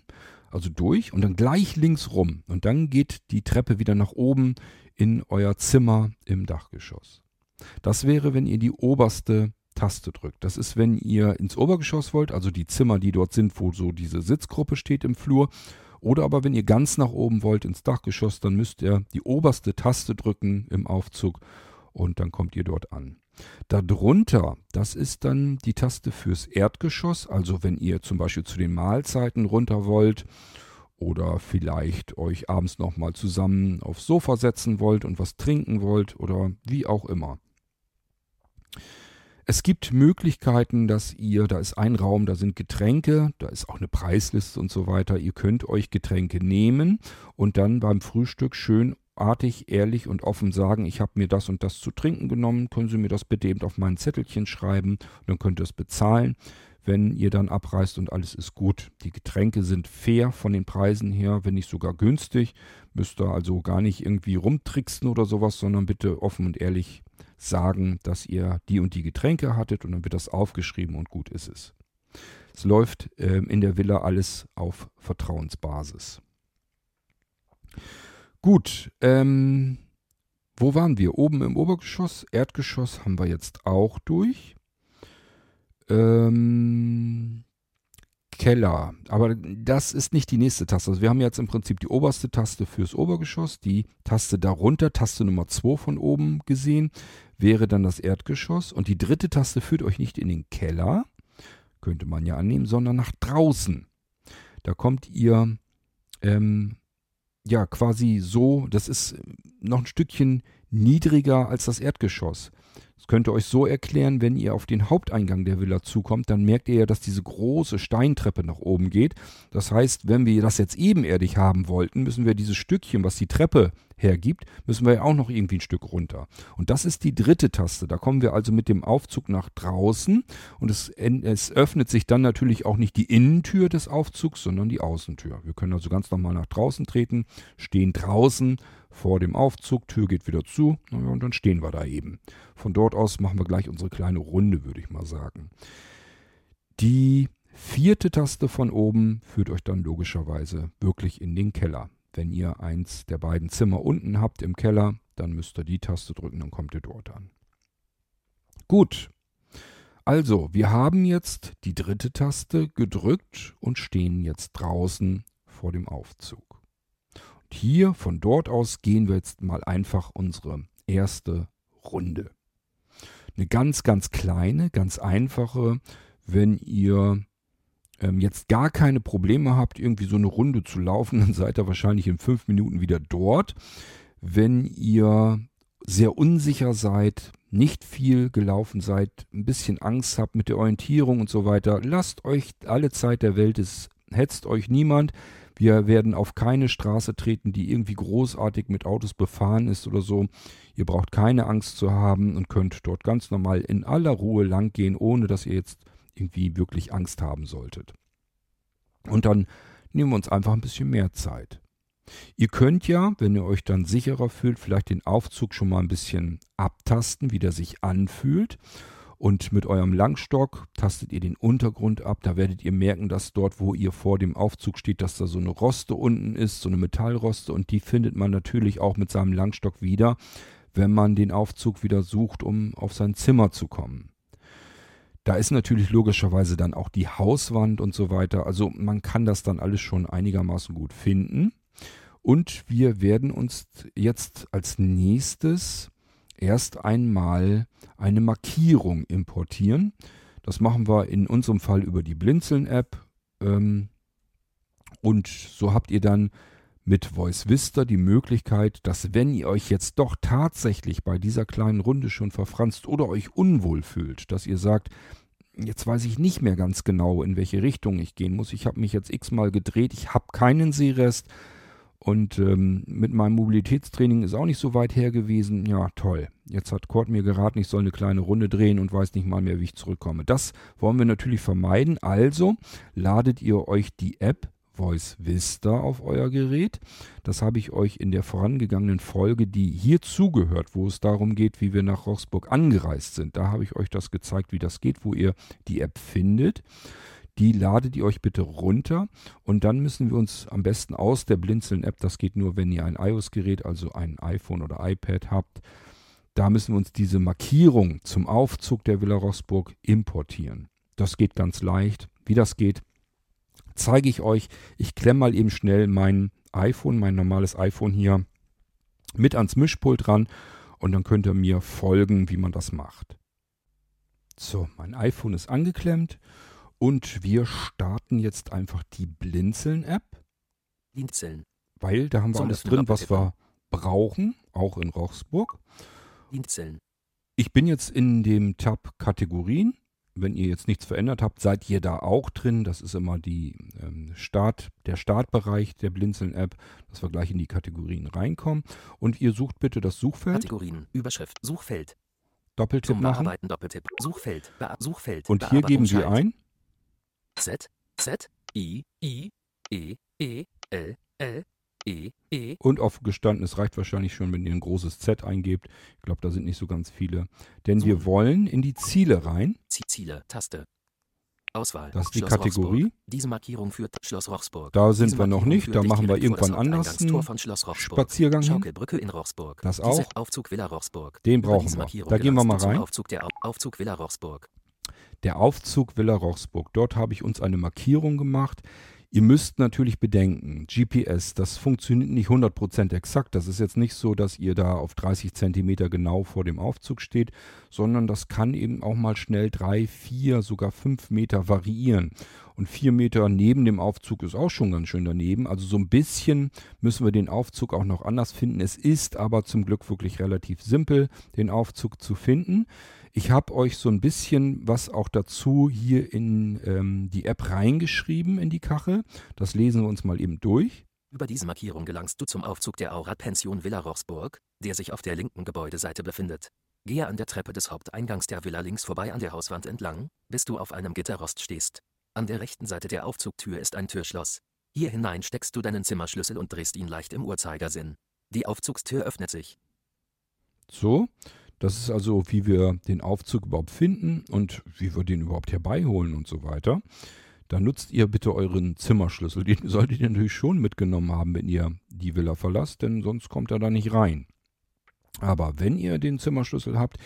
also durch und dann gleich links rum. Und dann geht die Treppe wieder nach oben in euer Zimmer im Dachgeschoss. Das wäre, wenn ihr die oberste Taste drückt. Das ist, wenn ihr ins Obergeschoss wollt, also die Zimmer, die dort sind, wo so diese Sitzgruppe steht im Flur. Oder aber wenn ihr ganz nach oben wollt ins Dachgeschoss, dann müsst ihr die oberste Taste drücken im Aufzug und dann kommt ihr dort an. Darunter, das ist dann die Taste fürs Erdgeschoss, also wenn ihr zum Beispiel zu den Mahlzeiten runter wollt oder vielleicht euch abends nochmal zusammen aufs Sofa setzen wollt und was trinken wollt oder wie auch immer. Es gibt Möglichkeiten, dass ihr, da ist ein Raum, da sind Getränke, da ist auch eine Preisliste und so weiter. Ihr könnt euch Getränke nehmen und dann beim Frühstück schön artig, ehrlich und offen sagen, ich habe mir das und das zu trinken genommen, können Sie mir das bitte eben auf mein Zettelchen schreiben dann könnt ihr es bezahlen wenn ihr dann abreist und alles ist gut. Die Getränke sind fair von den Preisen her, wenn nicht sogar günstig. Müsst ihr also gar nicht irgendwie rumtricksen oder sowas, sondern bitte offen und ehrlich sagen, dass ihr die und die Getränke hattet und dann wird das aufgeschrieben und gut ist es. Es läuft äh, in der Villa alles auf Vertrauensbasis. Gut, ähm, wo waren wir? Oben im Obergeschoss, Erdgeschoss haben wir jetzt auch durch. Ähm, Keller. Aber das ist nicht die nächste Taste. Also wir haben jetzt im Prinzip die oberste Taste fürs Obergeschoss, die Taste darunter, Taste Nummer 2 von oben gesehen, wäre dann das Erdgeschoss. Und die dritte Taste führt euch nicht in den Keller, könnte man ja annehmen, sondern nach draußen. Da kommt ihr ähm, ja quasi so, das ist noch ein Stückchen niedriger als das Erdgeschoss. Das könnt ihr euch so erklären, wenn ihr auf den Haupteingang der Villa zukommt, dann merkt ihr ja, dass diese große Steintreppe nach oben geht. Das heißt, wenn wir das jetzt ebenerdig haben wollten, müssen wir dieses Stückchen, was die Treppe hergibt, müssen wir ja auch noch irgendwie ein Stück runter. Und das ist die dritte Taste. Da kommen wir also mit dem Aufzug nach draußen und es, es öffnet sich dann natürlich auch nicht die Innentür des Aufzugs, sondern die Außentür. Wir können also ganz normal nach draußen treten, stehen draußen vor dem Aufzug, Tür geht wieder zu und dann stehen wir da eben. Von dort aus machen wir gleich unsere kleine Runde, würde ich mal sagen. Die vierte Taste von oben führt euch dann logischerweise wirklich in den Keller. Wenn ihr eins der beiden Zimmer unten habt im Keller, dann müsst ihr die Taste drücken, dann kommt ihr dort an. Gut. Also, wir haben jetzt die dritte Taste gedrückt und stehen jetzt draußen vor dem Aufzug. Hier, von dort aus, gehen wir jetzt mal einfach unsere erste Runde. Eine ganz, ganz kleine, ganz einfache, wenn ihr ähm, jetzt gar keine Probleme habt, irgendwie so eine Runde zu laufen, dann seid ihr wahrscheinlich in fünf Minuten wieder dort. Wenn ihr sehr unsicher seid, nicht viel gelaufen seid, ein bisschen Angst habt mit der Orientierung und so weiter, lasst euch alle Zeit der Welt, es hetzt euch niemand. Wir werden auf keine Straße treten, die irgendwie großartig mit Autos befahren ist oder so. Ihr braucht keine Angst zu haben und könnt dort ganz normal in aller Ruhe langgehen, ohne dass ihr jetzt irgendwie wirklich Angst haben solltet. Und dann nehmen wir uns einfach ein bisschen mehr Zeit. Ihr könnt ja, wenn ihr euch dann sicherer fühlt, vielleicht den Aufzug schon mal ein bisschen abtasten, wie der sich anfühlt. Und mit eurem Langstock tastet ihr den Untergrund ab. Da werdet ihr merken, dass dort, wo ihr vor dem Aufzug steht, dass da so eine Roste unten ist, so eine Metallroste. Und die findet man natürlich auch mit seinem Langstock wieder, wenn man den Aufzug wieder sucht, um auf sein Zimmer zu kommen. Da ist natürlich logischerweise dann auch die Hauswand und so weiter. Also man kann das dann alles schon einigermaßen gut finden. Und wir werden uns jetzt als nächstes erst einmal eine Markierung importieren. Das machen wir in unserem Fall über die Blinzeln-App. Ähm, und so habt ihr dann mit Voice Vista die Möglichkeit, dass wenn ihr euch jetzt doch tatsächlich bei dieser kleinen Runde schon verfranst oder euch unwohl fühlt, dass ihr sagt, jetzt weiß ich nicht mehr ganz genau, in welche Richtung ich gehen muss. Ich habe mich jetzt x-mal gedreht, ich habe keinen Seerest und ähm, mit meinem Mobilitätstraining ist auch nicht so weit her gewesen. Ja, toll. Jetzt hat Kurt mir geraten, ich soll eine kleine Runde drehen und weiß nicht mal mehr, wie ich zurückkomme. Das wollen wir natürlich vermeiden. Also ladet ihr euch die App Voice Vista auf euer Gerät. Das habe ich euch in der vorangegangenen Folge, die hier zugehört, wo es darum geht, wie wir nach Roxburg angereist sind. Da habe ich euch das gezeigt, wie das geht, wo ihr die App findet. Die ladet ihr euch bitte runter und dann müssen wir uns am besten aus der Blinzeln-App, das geht nur, wenn ihr ein iOS-Gerät, also ein iPhone oder iPad habt, da müssen wir uns diese Markierung zum Aufzug der Villa Roxburg importieren. Das geht ganz leicht. Wie das geht, zeige ich euch. Ich klemme mal eben schnell mein iPhone, mein normales iPhone hier mit ans Mischpult ran und dann könnt ihr mir folgen, wie man das macht. So, mein iPhone ist angeklemmt und wir starten jetzt einfach die Blinzeln-App. Blinzeln. Weil da haben wir alles drin, was wir brauchen, auch in Rochsburg. Blinzeln. Ich bin jetzt in dem Tab Kategorien wenn ihr jetzt nichts verändert habt, seid ihr da auch drin. Das ist immer die ähm, Start, der Startbereich der Blinzeln-App, dass wir gleich in die Kategorien reinkommen. Und ihr sucht bitte das Suchfeld. Kategorien, Überschrift, Suchfeld. Doppeltipp Zum machen. Bearbeiten, Doppeltipp, Suchfeld, Bea Suchfeld. Und hier geben Sie ein. Z, Z, I, I, E, E, L, L, E, E. Und aufgestanden, es reicht wahrscheinlich schon, wenn ihr ein großes Z eingebt. Ich glaube, da sind nicht so ganz viele. Denn So. wir wollen in die Ziele rein. Zie- Ziele, Taste. Auswahl. Das ist die Schloss Kategorie. Rochsburg. Diese Markierung führt Schloss Rochsburg. Da sind Diese wir noch nicht. Da machen wir irgendwann anders einen von Schloss Rochsburg. Spaziergang. Schaukelbrücke in Rochsburg. Das Diese auch. Aufzug Villa Rochsburg. Den brauchen diese wir. Da gehen wir mal rein. Aufzug, der Au- Aufzug Villa Rochsburg. Der Aufzug Villa Rochsburg. Dort habe ich uns eine Markierung gemacht. Ihr müsst natürlich bedenken, GPS, das funktioniert nicht 100% exakt. Das ist jetzt nicht so, dass ihr da auf 30 Zentimeter genau vor dem Aufzug steht, sondern das kann eben auch mal schnell drei, vier, sogar fünf Meter variieren. Und vier Meter neben dem Aufzug ist auch schon ganz schön daneben. Also so ein bisschen müssen wir den Aufzug auch noch anders finden. Es ist aber zum Glück wirklich relativ simpel, den Aufzug zu finden. Ich habe euch so ein bisschen was auch dazu hier in ähm, die App reingeschrieben in die Kachel. Das lesen wir uns mal eben durch. Über diese Markierung gelangst du zum Aufzug der Aura-Pension Villa Rochsburg, der sich auf der linken Gebäudeseite befindet. Gehe an der Treppe des Haupteingangs der Villa links vorbei an der Hauswand entlang, bis du auf einem Gitterrost stehst. An der rechten Seite der Aufzugtür ist ein Türschloss. Hier hinein steckst du deinen Zimmerschlüssel und drehst ihn leicht im Uhrzeigersinn. Die Aufzugstür öffnet sich. So, das ist also, wie wir den Aufzug überhaupt finden und wie wir den überhaupt herbeiholen und so weiter. Da nutzt ihr bitte euren Zimmerschlüssel. Den solltet ihr natürlich schon mitgenommen haben, wenn ihr die Villa verlasst, denn sonst kommt er da nicht rein. Aber wenn ihr den Zimmerschlüssel habt,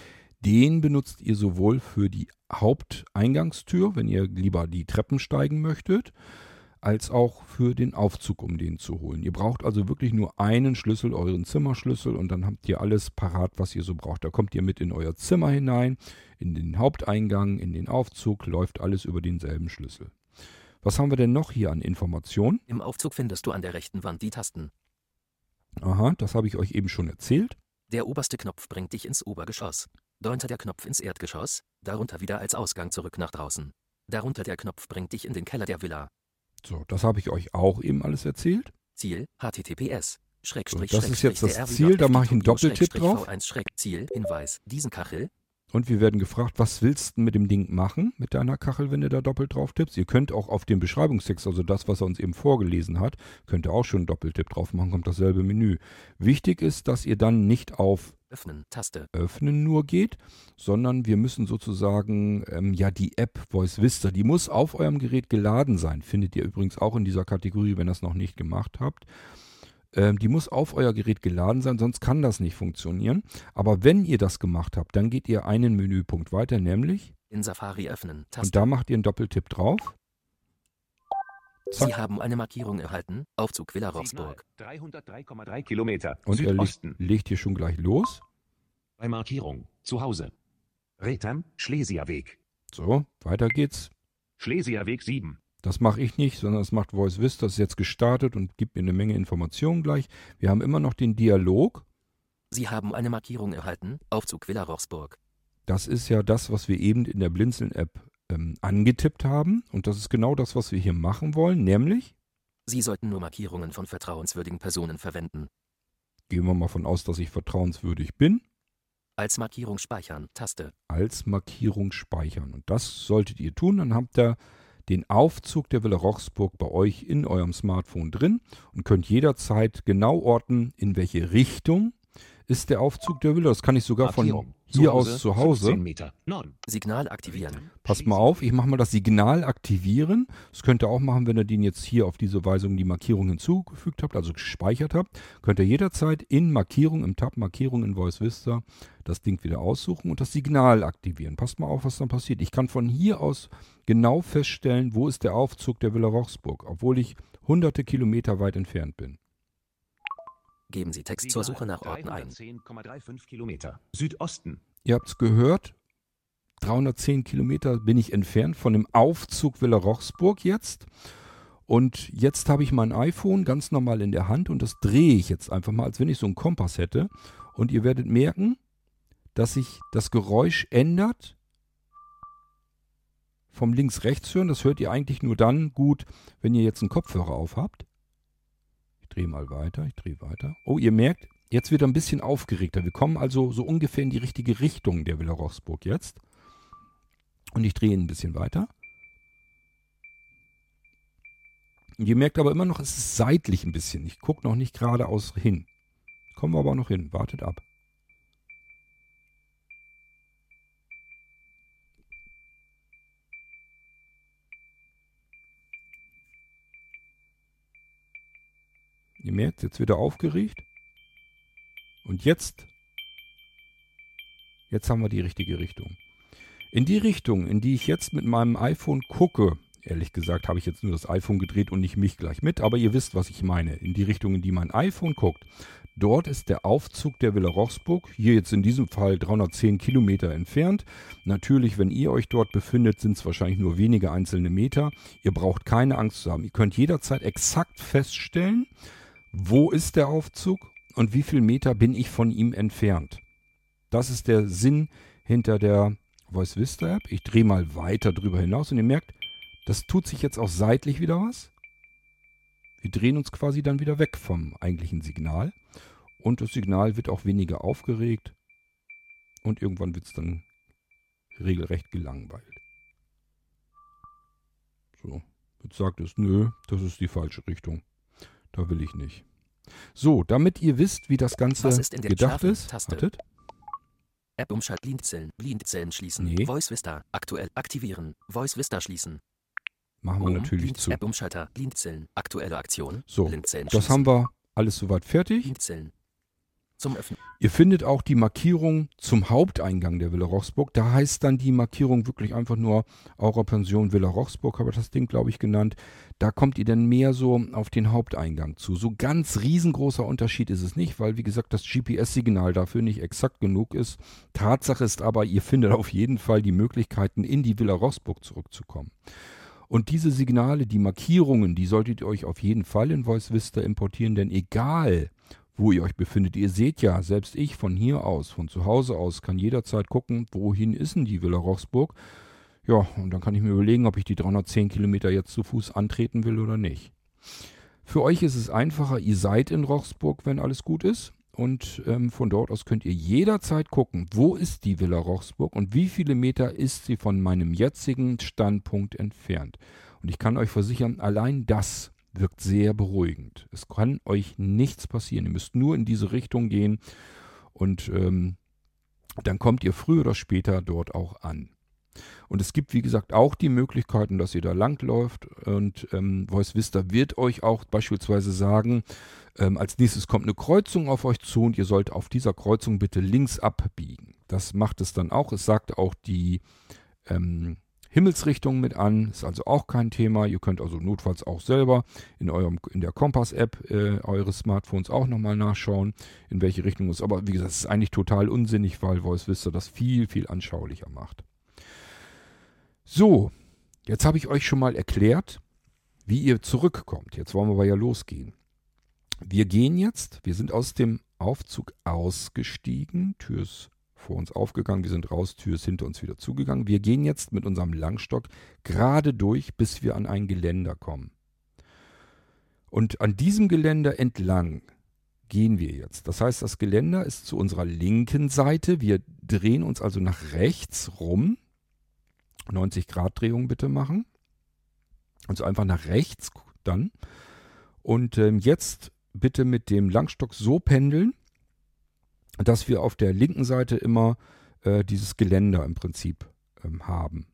den benutzt ihr sowohl für die Haupteingangstür, wenn ihr lieber die Treppen steigen möchtet, als auch für den Aufzug, um den zu holen. Ihr braucht also wirklich nur einen Schlüssel, euren Zimmerschlüssel und dann habt ihr alles parat, was ihr so braucht. Da kommt ihr mit in euer Zimmer hinein, in den Haupteingang, in den Aufzug, läuft alles über denselben Schlüssel. Was haben wir denn noch hier an Informationen? Im Aufzug findest du an der rechten Wand die Tasten. Aha, das habe ich euch eben schon erzählt. Der oberste Knopf bringt dich ins Obergeschoss. Darunter der Knopf ins Erdgeschoss, darunter wieder als Ausgang zurück nach draußen. Darunter der Knopf bringt dich in den Keller der Villa. So, das habe ich euch auch eben alles erzählt. Ziel https Schrägstrich, So, das ist jetzt das Ziel, da mache ich einen Doppeltipp drauf. V1 Schräg Ziel, Hinweis, diesen Kachel, Und wir werden gefragt, was willst du mit dem Ding machen, mit deiner Kachel, wenn du da doppelt drauf tippst? Ihr könnt auch auf dem Beschreibungstext, also das, was er uns eben vorgelesen hat, könnt ihr auch schon einen Doppeltipp drauf machen, kommt dasselbe Menü. Wichtig ist, dass ihr dann nicht auf öffnen, Taste, Öffnen nur geht, sondern wir müssen sozusagen, ähm, ja, die App Voice Vista, die muss auf eurem Gerät geladen sein. Findet ihr übrigens auch in dieser Kategorie, wenn ihr das noch nicht gemacht habt. Ähm, die muss auf euer Gerät geladen sein, sonst kann das nicht funktionieren. Aber wenn ihr das gemacht habt, dann geht ihr einen Menüpunkt weiter, nämlich, in Safari öffnen, und Taste. da macht ihr einen Doppeltipp drauf. Sie Zack. haben eine Markierung erhalten, Aufzug Villa Rochsburg. 303,3 Kilometer. Und er legt, Südosten. legt hier schon gleich los. Bei Markierung. Zu Hause. Retham, Schlesierweg. So, weiter geht's. Schlesierweg 7. Das mache ich nicht, sondern das macht Voice Vista. Das ist jetzt gestartet und gibt mir eine Menge Informationen gleich. Wir haben immer noch den Dialog. Sie haben eine Markierung erhalten, Aufzug Villa Rochsburg. Das ist ja das, was wir eben in der Blinzeln-App ähm, angetippt haben. Und das ist genau das, was wir hier machen wollen. Nämlich, Sie sollten nur Markierungen von vertrauenswürdigen Personen verwenden. gehen wir mal von aus, dass ich vertrauenswürdig bin, Als Markierung speichern, Taste. als Markierung speichern. Und das solltet ihr tun. Dann habt ihr den Aufzug der Villa Rochsburg bei euch in eurem Smartphone drin und könnt jederzeit genau orten, in welche Richtung ist der Aufzug der Villa. Das kann ich sogar von hier aus zu Hause. 15 Meter. Norden. Signal aktivieren. Passt mal auf, ich mache mal das Signal aktivieren. Das könnt ihr auch machen, wenn ihr den jetzt hier auf diese Weisung die Markierung hinzugefügt habt, also gespeichert habt. Könnt ihr jederzeit in Markierung, im Tab Markierung in Voice Vista das Ding wieder aussuchen und das Signal aktivieren. Passt mal auf, was dann passiert. Ich kann von hier aus genau feststellen, wo ist der Aufzug der Villa Rochsburg, obwohl ich hunderte Kilometer weit entfernt bin. Geben Sie Text zur Suche nach Orten ein. 310,35 Kilometer. Südosten. Ihr habt es gehört, 310 Kilometer bin ich entfernt von dem Aufzug Villa Rochsburg jetzt. Und jetzt habe ich mein iPhone ganz normal in der Hand und das drehe ich jetzt einfach mal, als wenn ich so einen Kompass hätte. Und ihr werdet merken, dass sich das Geräusch ändert vom links-rechts hören. Das hört ihr eigentlich nur dann gut, wenn ihr jetzt einen Kopfhörer auf habt. Ich drehe mal weiter, ich drehe weiter. Oh, ihr merkt, jetzt wird er ein bisschen aufgeregter. Wir kommen also so ungefähr in die richtige Richtung der Villa Rochsburg jetzt. Und ich drehe ihn ein bisschen weiter. Und ihr merkt aber immer noch, es ist seitlich ein bisschen. Ich gucke noch nicht geradeaus hin. Kommen wir aber noch hin. Wartet ab. Ihr merkt, jetzt wird er aufgeregt. Und jetzt, jetzt haben wir die richtige Richtung. In die Richtung, in die ich jetzt mit meinem iPhone gucke, ehrlich gesagt habe ich jetzt nur das iPhone gedreht und nicht mich gleich mit, aber ihr wisst, was ich meine. In die Richtung, in die mein iPhone guckt, dort ist der Aufzug der Villa Rochsburg, hier jetzt in diesem Fall 310 Kilometer entfernt. Natürlich, wenn ihr euch dort befindet, sind es wahrscheinlich nur wenige einzelne Meter. Ihr braucht keine Angst zu haben. Ihr könnt jederzeit exakt feststellen, wo ist der Aufzug und wie viel Meter bin ich von ihm entfernt. Das ist der Sinn hinter der Voice Vista App. Ich drehe mal weiter drüber hinaus und ihr merkt, das tut sich jetzt auch seitlich wieder was. Wir drehen uns quasi dann wieder weg vom eigentlichen Signal und das Signal wird auch weniger aufgeregt und irgendwann wird es dann regelrecht gelangweilt. So, jetzt sagt es, nö, das ist die falsche Richtung. Da will ich nicht. So, damit ihr wisst, wie das Ganze Was ist in der gedacht ist. Taste? Wartet. App umschalt Blindzellen, Blindzellen schließen. Nee. Voice Vista, aktuell aktivieren. Voice Vista schließen. Machen wir Um, natürlich Blind- zu. App Umschalter, Blindzellen, aktuelle Aktion. So, Blindzellen Das haben wir alles soweit fertig. Blindzellen. Zum Öffnen. Ihr findet auch die Markierung zum Haupteingang der Villa Rochsburg. Da heißt dann die Markierung wirklich einfach nur Aura-Pension Villa Rochsburg, habe ich das Ding, glaube ich, genannt. Da kommt ihr dann mehr so auf den Haupteingang zu. So ganz riesengroßer Unterschied ist es nicht, weil, wie gesagt, das GPS-Signal dafür nicht exakt genug ist. Tatsache ist aber, ihr findet auf jeden Fall die Möglichkeiten, in die Villa Rochsburg zurückzukommen. Und diese Signale, die Markierungen, die solltet ihr euch auf jeden Fall in Voice Vista importieren, denn egal, wo ihr euch befindet. Ihr seht ja, selbst ich von hier aus, von zu Hause aus, kann jederzeit gucken, wohin ist denn die Villa Rochsburg. Ja, und dann kann ich mir überlegen, ob ich die 310 Kilometer jetzt zu Fuß antreten will oder nicht. Für euch ist es einfacher, ihr seid in Rochsburg, wenn alles gut ist. Und ähm, von dort aus könnt ihr jederzeit gucken, wo ist die Villa Rochsburg und wie viele Meter ist sie von meinem jetzigen Standpunkt entfernt. Und ich kann euch versichern, allein das wirkt sehr beruhigend. Es kann euch nichts passieren. Ihr müsst nur in diese Richtung gehen und ähm, dann kommt ihr früher oder später dort auch an. Und es gibt, wie gesagt, auch die Möglichkeiten, dass ihr da langläuft. Und ähm, Voice Vista wird euch auch beispielsweise sagen, ähm, als nächstes kommt eine Kreuzung auf euch zu und ihr sollt auf dieser Kreuzung bitte links abbiegen. Das macht es dann auch. Es sagt auch die ähm, Himmelsrichtung mit an, ist also auch kein Thema. Ihr könnt also notfalls auch selber in eurem in der Kompass-App äh, eures Smartphones auch nochmal nachschauen, in welche Richtung es. Aber wie gesagt, es ist eigentlich total unsinnig, weil Voice Vista das viel, viel anschaulicher macht. So, jetzt habe ich euch schon mal erklärt, wie ihr zurückkommt. Jetzt wollen wir aber ja losgehen. Wir gehen jetzt, wir sind aus dem Aufzug ausgestiegen, Tür ist vor uns aufgegangen, wir sind raus, Tür ist hinter uns wieder zugegangen. Wir gehen jetzt mit unserem Langstock gerade durch, bis wir an ein Geländer kommen. Und an diesem Geländer entlang gehen wir jetzt. Das heißt, das Geländer ist zu unserer linken Seite. Wir drehen uns also nach rechts rum. 90 Grad Drehung bitte machen. Also einfach nach rechts dann. Und ähm, jetzt bitte mit dem Langstock so pendeln, dass wir auf der linken Seite immer äh, dieses Geländer im Prinzip ähm, haben.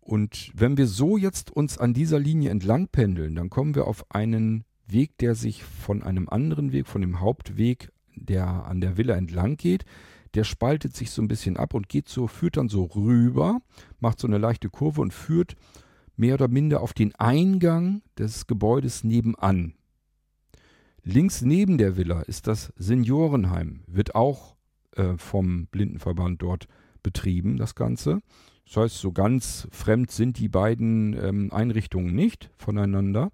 Und wenn wir so jetzt uns an dieser Linie entlang pendeln, dann kommen wir auf einen Weg, der sich von einem anderen Weg, von dem Hauptweg, der an der Villa entlang geht, der spaltet sich so ein bisschen ab und geht so, führt dann so rüber, macht so eine leichte Kurve und führt mehr oder minder auf den Eingang des Gebäudes nebenan. Links neben der Villa ist das Seniorenheim, wird auch äh, vom Blindenverband dort betrieben, das Ganze. Das heißt, so ganz fremd sind die beiden ähm, Einrichtungen nicht voneinander.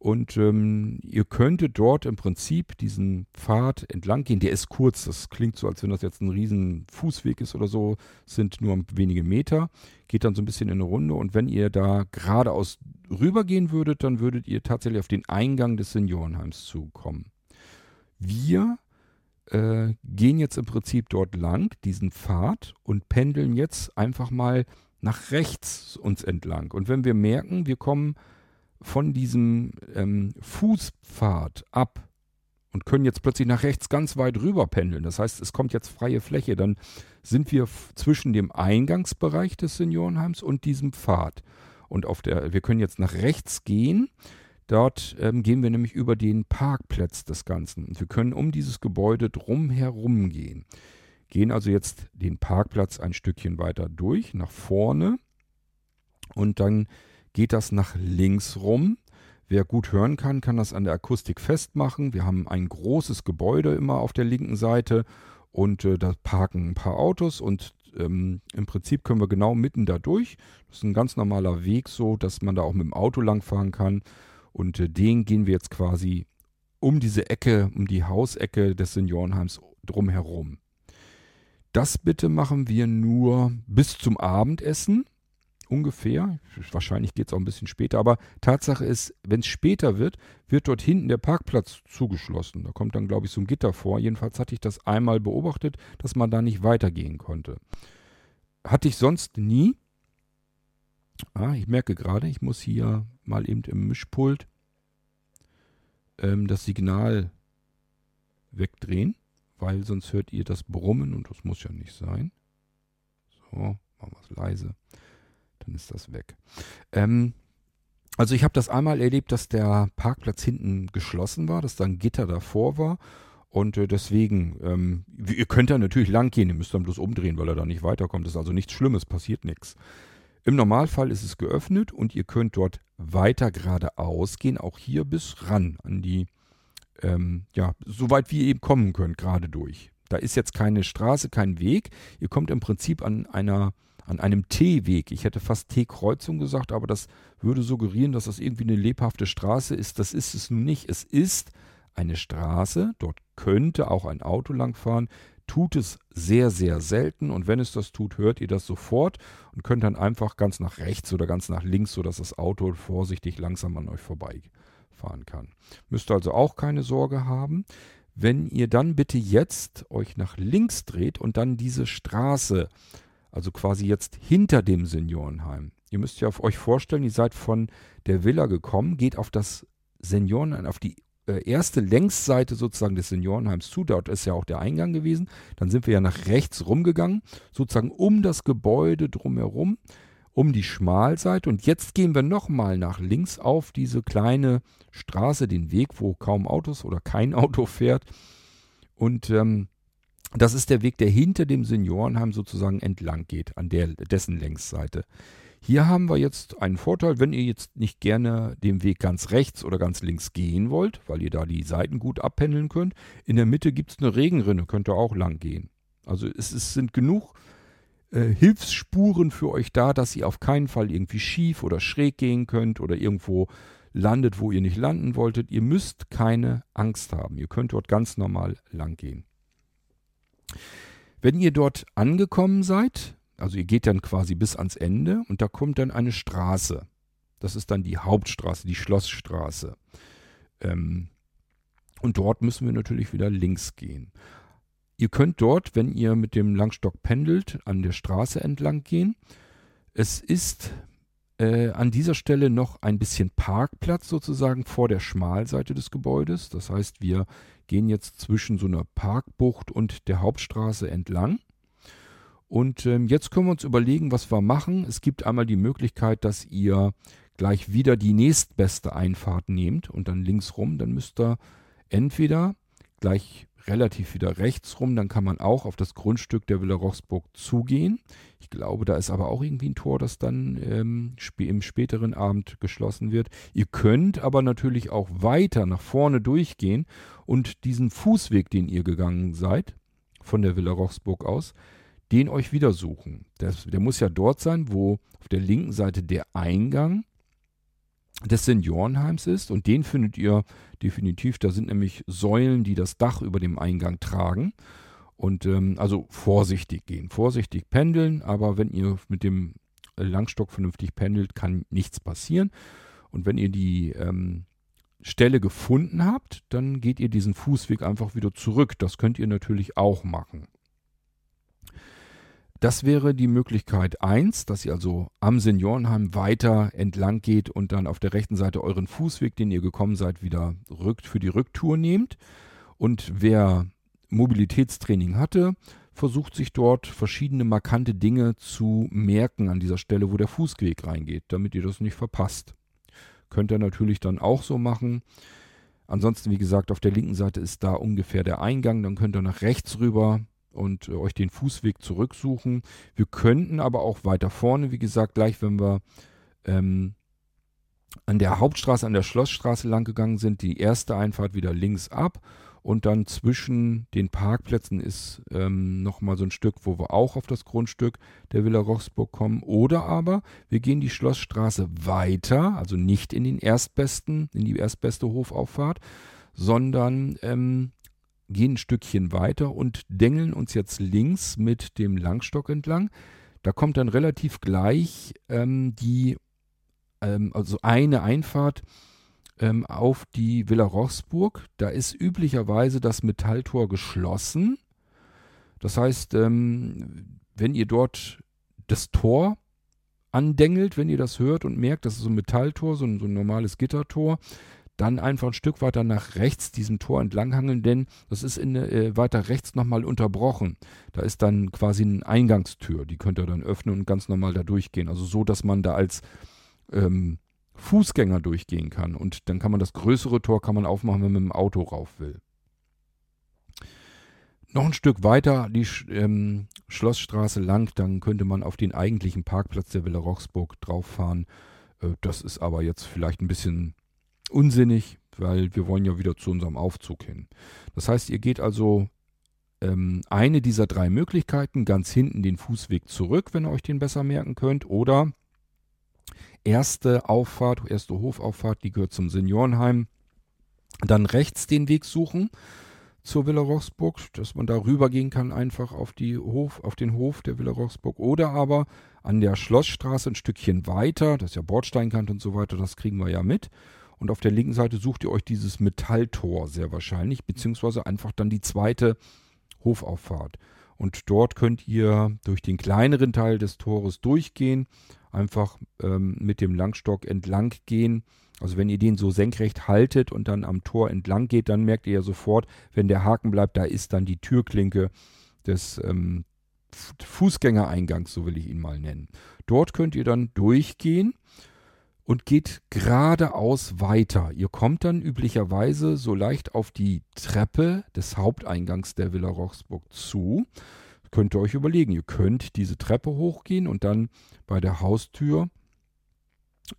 Und ähm, ihr könntet dort im Prinzip diesen Pfad entlang gehen. Der ist kurz. Das klingt so, als wenn das jetzt ein riesen Fußweg ist oder so. Sind nur wenige Meter. Geht dann so ein bisschen in eine Runde. Und wenn ihr da geradeaus rübergehen würdet, dann würdet ihr tatsächlich auf den Eingang des Seniorenheims zukommen. Wir äh, gehen jetzt im Prinzip dort lang, diesen Pfad, und pendeln jetzt einfach mal nach rechts uns entlang. Und wenn wir merken, wir kommen von diesem ähm, Fußpfad ab und können jetzt plötzlich nach rechts ganz weit rüber pendeln. Das heißt, es kommt jetzt freie Fläche. Dann sind wir zwischen dem Eingangsbereich des Seniorenheims und diesem Pfad. Und auf der, wir können jetzt nach rechts gehen. Dort ähm, gehen wir nämlich über den Parkplatz des Ganzen. Und wir können um dieses Gebäude drumherum gehen. Gehen also jetzt den Parkplatz ein Stückchen weiter durch, nach vorne. Und dann geht das nach links rum. Wer gut hören kann, kann das an der Akustik festmachen. Wir haben ein großes Gebäude immer auf der linken Seite und äh, da parken ein paar Autos und ähm, im Prinzip können wir genau mitten da durch. Das ist ein ganz normaler Weg so, dass man da auch mit dem Auto langfahren kann und äh, den gehen wir jetzt quasi um diese Ecke, um die Hausecke des Seniorenheims drumherum. Das bitte machen wir nur bis zum Abendessen ungefähr. Wahrscheinlich geht es auch ein bisschen später, aber Tatsache ist, wenn es später wird, wird dort hinten der Parkplatz zugeschlossen. Da kommt dann, glaube ich, so ein Gitter vor. Jedenfalls hatte ich das einmal beobachtet, dass man da nicht weitergehen konnte. Hatte ich sonst nie. Ah, ich merke gerade, ich muss hier mal eben im Mischpult ähm, das Signal wegdrehen, weil sonst hört ihr das Brummen und das muss ja nicht sein. So, machen wir es leise dann ist das weg. Ähm, also ich habe das einmal erlebt, dass der Parkplatz hinten geschlossen war, dass da ein Gitter davor war Und äh, deswegen, ähm, ihr könnt da natürlich lang gehen, ihr müsst dann bloß umdrehen, weil er da nicht weiterkommt. Das ist also nichts Schlimmes, passiert nichts. Im Normalfall ist es geöffnet und ihr könnt dort weiter geradeaus gehen, auch hier bis ran an die, ähm, ja, so weit wie ihr eben kommen könnt, gerade durch. Da ist jetzt keine Straße, kein Weg. Ihr kommt im Prinzip an einer, an einem T-Weg. Ich hätte fast T-Kreuzung gesagt, aber das würde suggerieren, dass das irgendwie eine lebhafte Straße ist. Das ist es nun nicht. Es ist eine Straße. Dort könnte auch ein Auto langfahren tut es sehr, sehr selten und wenn es das tut, hört ihr das sofort und könnt dann einfach ganz nach rechts oder ganz nach links, sodass das Auto vorsichtig langsam an euch vorbeifahren kann. Müsst also auch keine Sorge haben. Wenn ihr dann bitte jetzt euch nach links dreht und dann diese Straße, also quasi jetzt hinter dem Seniorenheim. Ihr müsst ja auf euch vorstellen, ihr seid von der Villa gekommen, geht auf das Seniorenheim, auf die äh, erste Längsseite sozusagen des Seniorenheims zu. Dort ist ja auch der Eingang gewesen. Dann sind wir ja nach rechts rumgegangen, sozusagen um das Gebäude drumherum, um die Schmalseite. Und jetzt gehen wir nochmal nach links auf diese kleine Straße, den Weg, wo kaum Autos oder kein Auto fährt. Und ähm, das ist der Weg, der hinter dem Seniorenheim sozusagen entlang geht, an der, dessen Längsseite. Hier haben wir jetzt einen Vorteil, wenn ihr jetzt nicht gerne den Weg ganz rechts oder ganz links gehen wollt, weil ihr da die Seiten gut abpendeln könnt. In der Mitte gibt es eine Regenrinne, könnt ihr auch lang gehen. Also es, es sind genug äh, Hilfsspuren für euch da, dass ihr auf keinen Fall irgendwie schief oder schräg gehen könnt oder irgendwo landet, wo ihr nicht landen wolltet. Ihr müsst keine Angst haben. Ihr könnt dort ganz normal lang gehen. Wenn ihr dort angekommen seid, also ihr geht dann quasi bis ans Ende und da kommt dann eine Straße. Das ist dann die Hauptstraße, die Schlossstraße. Ähm, und dort müssen wir natürlich wieder links gehen. Ihr könnt dort, wenn ihr mit dem Langstock pendelt, an der Straße entlang gehen. Es ist äh, an dieser Stelle noch ein bisschen Parkplatz sozusagen vor der Schmalseite des Gebäudes. Das heißt, wir gehen jetzt zwischen so einer Parkbucht und der Hauptstraße entlang. Und ähm, jetzt können wir uns überlegen, was wir machen. Es gibt einmal die Möglichkeit, dass ihr gleich wieder die nächstbeste Einfahrt nehmt und dann links rum. Dann müsst ihr entweder gleich relativ wieder rechts rum, dann kann man auch auf das Grundstück der Villa Roxburg zugehen. Ich glaube, da ist aber auch irgendwie ein Tor, das dann ähm, im späteren Abend geschlossen wird. Ihr könnt aber natürlich auch weiter nach vorne durchgehen und diesen Fußweg, den ihr gegangen seid, von der Villa Roxburg aus, den euch wieder suchen. Das, der muss ja dort sein, wo auf der linken Seite der Eingang des Seniorenheims ist und den findet ihr definitiv. Da sind nämlich Säulen, die das Dach über dem Eingang tragen. Und ähm, also vorsichtig gehen, vorsichtig pendeln, aber wenn ihr mit dem Langstock vernünftig pendelt, kann nichts passieren. Und wenn ihr die ähm, Stelle gefunden habt, dann geht ihr diesen Fußweg einfach wieder zurück. Das könnt ihr natürlich auch machen. Das wäre die Möglichkeit eins, dass ihr also am Seniorenheim weiter entlang geht und dann auf der rechten Seite euren Fußweg, den ihr gekommen seid, wieder rückt für die Rücktour nehmt. Und wer Mobilitätstraining hatte, versucht sich dort verschiedene markante Dinge zu merken an dieser Stelle, wo der Fußweg reingeht, damit ihr das nicht verpasst. Könnt ihr natürlich dann auch so machen. Ansonsten, wie gesagt, auf der linken Seite ist da ungefähr der Eingang. Dann könnt ihr nach rechts rüber und äh, euch den Fußweg zurücksuchen. Wir könnten aber auch weiter vorne, wie gesagt, gleich wenn wir ähm, an der Hauptstraße, an der Schlossstraße lang gegangen sind, die erste Einfahrt wieder links ab und dann zwischen den Parkplätzen ist ähm, nochmal so ein Stück, wo wir auch auf das Grundstück der Villa Rochsburg kommen. Oder aber wir gehen die Schlossstraße weiter, also nicht in den erstbesten, in die erstbeste Hofauffahrt, sondern ähm, gehen ein Stückchen weiter und dengeln uns jetzt links mit dem Langstock entlang. Da kommt dann relativ gleich ähm, die, ähm, also eine Einfahrt ähm, auf die Villa Rochsburg. Da ist üblicherweise das Metalltor geschlossen. Das heißt, ähm, wenn ihr dort das Tor andengelt, wenn ihr das hört und merkt, das ist so ein Metalltor, so ein, so ein normales Gittertor, dann einfach ein Stück weiter nach rechts diesem Tor entlanghangeln, denn das ist in, äh, weiter rechts nochmal unterbrochen. Da ist dann quasi eine Eingangstür, die könnt ihr dann öffnen und ganz normal da durchgehen. Also so, dass man da als ähm, Fußgänger durchgehen kann. Und dann kann man das größere Tor kann man aufmachen, wenn man mit dem Auto rauf will. noch ein Stück weiter die ähm, Schlossstraße lang, dann könnte man auf den eigentlichen Parkplatz der Villa Roxburg drauf fahren. Äh, das ist aber jetzt vielleicht ein bisschen unsinnig, weil wir wollen ja wieder zu unserem Aufzug hin. Das heißt, ihr geht also ähm, eine dieser drei Möglichkeiten, ganz hinten den Fußweg zurück, wenn ihr euch den besser merken könnt, oder erste Auffahrt, erste Hofauffahrt, die gehört zum Seniorenheim. Dann rechts den Weg suchen zur Villa Roxburg, dass man da rübergehen kann einfach auf, die Hof, auf den Hof der Villa Roxburg. Oder aber an der Schlossstraße ein Stückchen weiter, das ist ja Bordsteinkant und so weiter, das kriegen wir ja mit. Und auf der linken Seite sucht ihr euch dieses Metalltor sehr wahrscheinlich, beziehungsweise einfach dann die zweite Hofauffahrt. Und dort könnt ihr durch den kleineren Teil des Tores durchgehen, einfach ähm, mit dem Langstock entlang gehen. Also wenn ihr den so senkrecht haltet und dann am Tor entlang geht, dann merkt ihr ja sofort, wenn der Haken bleibt, da ist dann die Türklinke des ähm, Fußgängereingangs, so will ich ihn mal nennen. Dort könnt ihr dann durchgehen und geht geradeaus weiter. Ihr kommt dann üblicherweise so leicht auf die Treppe des Haupteingangs der Villa Roxburg zu. Könnt ihr euch überlegen, ihr könnt diese Treppe hochgehen und dann bei der Haustür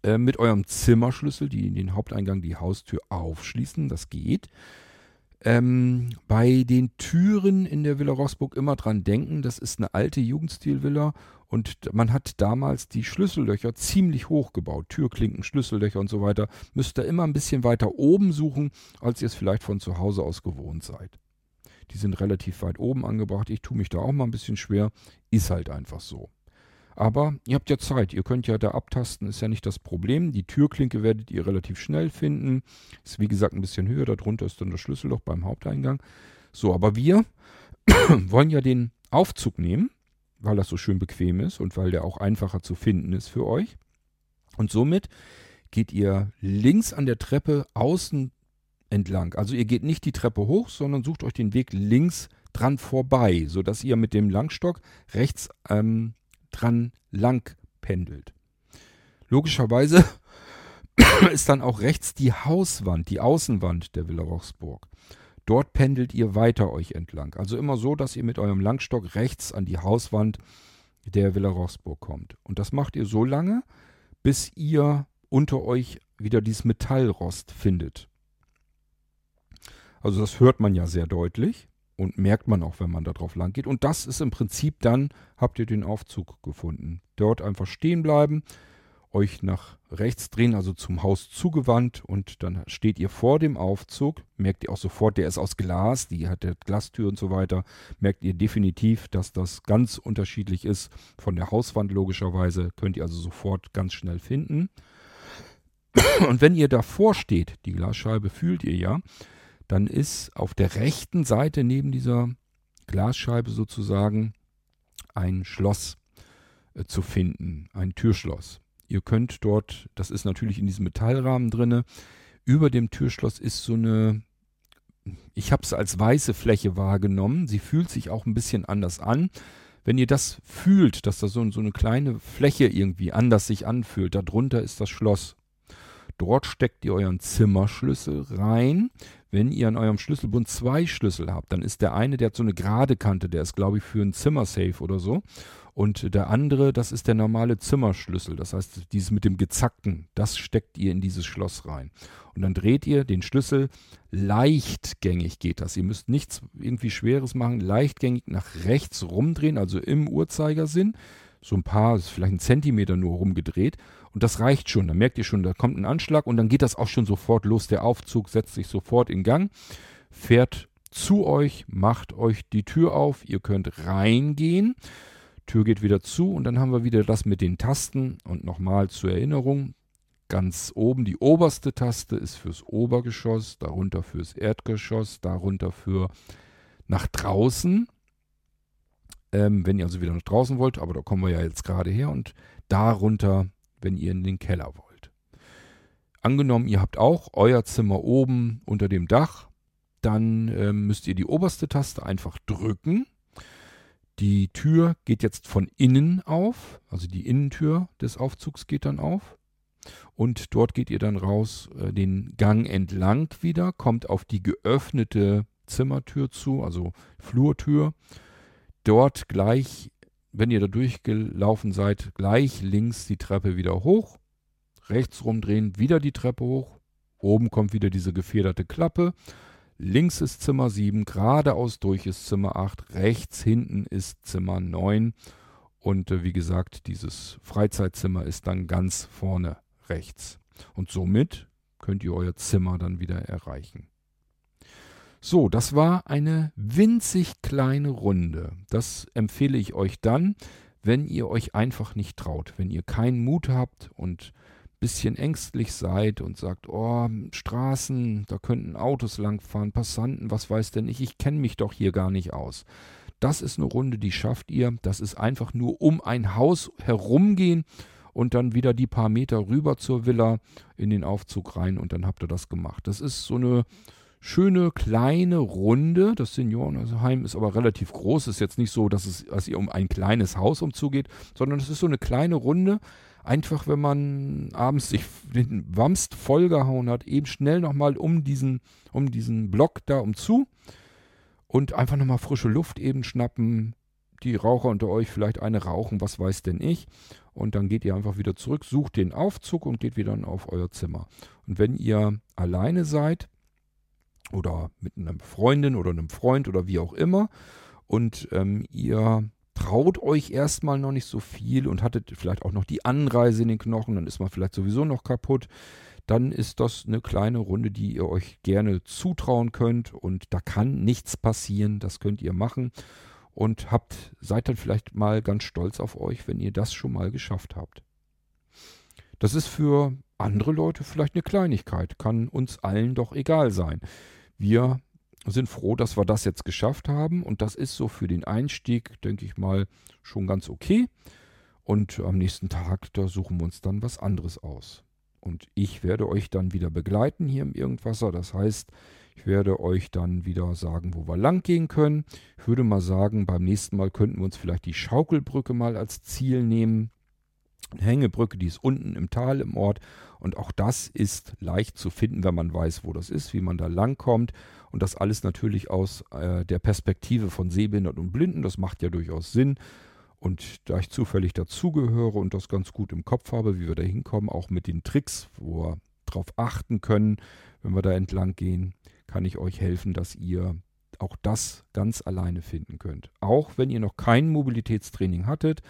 äh, mit eurem Zimmerschlüssel, die in den Haupteingang die Haustür aufschließen. Das geht. Ähm, bei den Türen in der Villa Roxburg immer dran denken, das ist eine alte Jugendstilvilla und man hat damals die Schlüssellöcher ziemlich hoch gebaut. Türklinken, Schlüssellöcher und so weiter. Müsst ihr immer ein bisschen weiter oben suchen, als ihr es vielleicht von zu Hause aus gewohnt seid. Die sind relativ weit oben angebracht. Ich tue mich da auch mal ein bisschen schwer. Ist halt einfach so. Aber ihr habt ja Zeit, ihr könnt ja da abtasten, ist ja nicht das Problem. Die Türklinke werdet ihr relativ schnell finden. Ist wie gesagt ein bisschen höher, darunter ist dann das Schlüsselloch beim Haupteingang. So, aber wir wollen ja den Aufzug nehmen, weil das so schön bequem ist und weil der auch einfacher zu finden ist für euch. Und somit geht ihr links an der Treppe außen entlang. Also ihr geht nicht die Treppe hoch, sondern sucht euch den Weg links dran vorbei, sodass ihr mit dem Langstock rechts ähm, dran lang pendelt. Logischerweise ist dann auch rechts die Hauswand, die Außenwand der Villa Rochsburg. Dort pendelt ihr weiter euch entlang. Also immer so, dass ihr mit eurem Langstock rechts an die Hauswand der Villa Rochsburg kommt. Und das macht ihr so lange, bis ihr unter euch wieder dieses Metallrost findet. Also das hört man ja sehr deutlich. Und merkt man auch, wenn man da drauf lang geht. Und das ist im Prinzip dann, habt ihr den Aufzug gefunden. Dort einfach stehen bleiben, euch nach rechts drehen, also zum Haus zugewandt und dann steht ihr vor dem Aufzug. Merkt ihr auch sofort, der ist aus Glas, die hat der Glastür und so weiter. Merkt ihr definitiv, dass das ganz unterschiedlich ist von der Hauswand logischerweise. Könnt ihr also sofort ganz schnell finden. Und wenn ihr davor steht, die Glasscheibe fühlt ihr ja, dann ist auf der rechten Seite neben dieser Glasscheibe sozusagen ein Schloss äh, zu finden, ein Türschloss. Ihr könnt dort, das ist natürlich in diesem Metallrahmen drinne, über dem Türschloss ist so eine, ich habe es als weiße Fläche wahrgenommen. Sie fühlt sich auch ein bisschen anders an. Wenn ihr das fühlt, dass da so, so eine kleine Fläche irgendwie anders sich anfühlt, darunter ist das Schloss. Dort steckt ihr euren Zimmerschlüssel rein. Wenn ihr an eurem Schlüsselbund zwei Schlüssel habt, dann ist der eine, der hat so eine gerade Kante, der ist, glaube ich, für ein Zimmersafe oder so. Und der andere, das ist der normale Zimmerschlüssel. Das heißt, dieses mit dem gezackten, das steckt ihr in dieses Schloss rein. Und dann dreht ihr den Schlüssel leichtgängig geht das. Ihr müsst nichts irgendwie Schweres machen, leichtgängig nach rechts rumdrehen, also im Uhrzeigersinn. So ein paar, vielleicht ein Zentimeter nur rumgedreht. Und das reicht schon. Da merkt ihr schon, da kommt ein Anschlag und dann geht das auch schon sofort los. Der Aufzug setzt sich sofort in Gang, fährt zu euch, macht euch die Tür auf. Ihr könnt reingehen. Tür geht wieder zu und dann haben wir wieder das mit den Tasten. Und nochmal zur Erinnerung, ganz oben die oberste Taste ist fürs Obergeschoss, darunter fürs Erdgeschoss, darunter für nach draußen. Ähm, wenn ihr also wieder nach draußen wollt, aber da kommen wir ja jetzt gerade her und darunter wenn ihr in den Keller wollt. Angenommen, ihr habt auch euer Zimmer oben unter dem Dach, dann äh, müsst ihr die oberste Taste einfach drücken. Die Tür geht jetzt von innen auf, also die Innentür des Aufzugs geht dann auf. Und dort geht ihr dann raus äh, den Gang entlang wieder, kommt auf die geöffnete Zimmertür zu, also Flurtür. Dort gleich, wenn ihr da durchgelaufen seid, gleich links die Treppe wieder hoch. Rechts rumdrehen, wieder die Treppe hoch. Oben kommt wieder diese gefederte Klappe. Links ist Zimmer 7, geradeaus durch ist Zimmer 8, rechts hinten ist Zimmer 9. Und äh, wie gesagt, dieses Freizeitzimmer ist dann ganz vorne rechts. Und somit könnt ihr euer Zimmer dann wieder erreichen. So, das war eine winzig kleine Runde. Das empfehle ich euch dann, wenn ihr euch einfach nicht traut, wenn ihr keinen Mut habt und bisschen ängstlich seid und sagt, oh, Straßen, da könnten Autos langfahren, Passanten, was weiß denn ich, ich kenne mich doch hier gar nicht aus. Das ist eine Runde, die schafft ihr. Das ist einfach nur um ein Haus herumgehen und dann wieder die paar Meter rüber zur Villa in den Aufzug rein und dann habt ihr das gemacht. Das ist so eine schöne kleine Runde. Das Seniorenheim ist aber relativ groß. Es ist jetzt nicht so, dass, es, dass ihr um ein kleines Haus umzugeht, sondern es ist so eine kleine Runde. Einfach, wenn man abends sich den Wamst vollgehauen hat, eben schnell nochmal um diesen, um diesen Block da umzu und einfach nochmal frische Luft eben schnappen. Die Raucher unter euch vielleicht eine rauchen, was weiß denn ich. Und dann geht ihr einfach wieder zurück, sucht den Aufzug und geht wieder auf euer Zimmer. Und wenn ihr alleine seid oder mit einer Freundin oder einem Freund oder wie auch immer. Und ähm, ihr traut euch erstmal noch nicht so viel und hattet vielleicht auch noch die Anreise in den Knochen, dann ist man vielleicht sowieso noch kaputt, dann ist das eine kleine Runde, die ihr euch gerne zutrauen könnt und da kann nichts passieren, das könnt ihr machen. Und habt seid dann vielleicht mal ganz stolz auf euch, wenn ihr das schon mal geschafft habt. Das ist für andere Leute vielleicht eine Kleinigkeit, kann uns allen doch egal sein. Wir sind froh, dass wir das jetzt geschafft haben und das ist so für den Einstieg, denke ich mal, schon ganz okay. Und am nächsten Tag, da suchen wir uns dann was anderes aus. Und ich werde euch dann wieder begleiten hier im Irgendwasser. Das heißt, ich werde euch dann wieder sagen, wo wir lang gehen können. Ich würde mal sagen, beim nächsten Mal könnten wir uns vielleicht die Schaukelbrücke mal als Ziel nehmen. Eine Hängebrücke, die ist unten im Tal im Ort. Und auch das ist leicht zu finden, wenn man weiß, wo das ist, wie man da lang kommt. Und das alles natürlich aus äh, der Perspektive von Sehbehinderten und Blinden. Das macht ja durchaus Sinn. Und da ich zufällig dazugehöre und das ganz gut im Kopf habe, wie wir da hinkommen, auch mit den Tricks, wo wir darauf achten können, wenn wir da entlang gehen, kann ich euch helfen, dass ihr auch das ganz alleine finden könnt. Auch wenn ihr noch kein Mobilitätstraining hattet,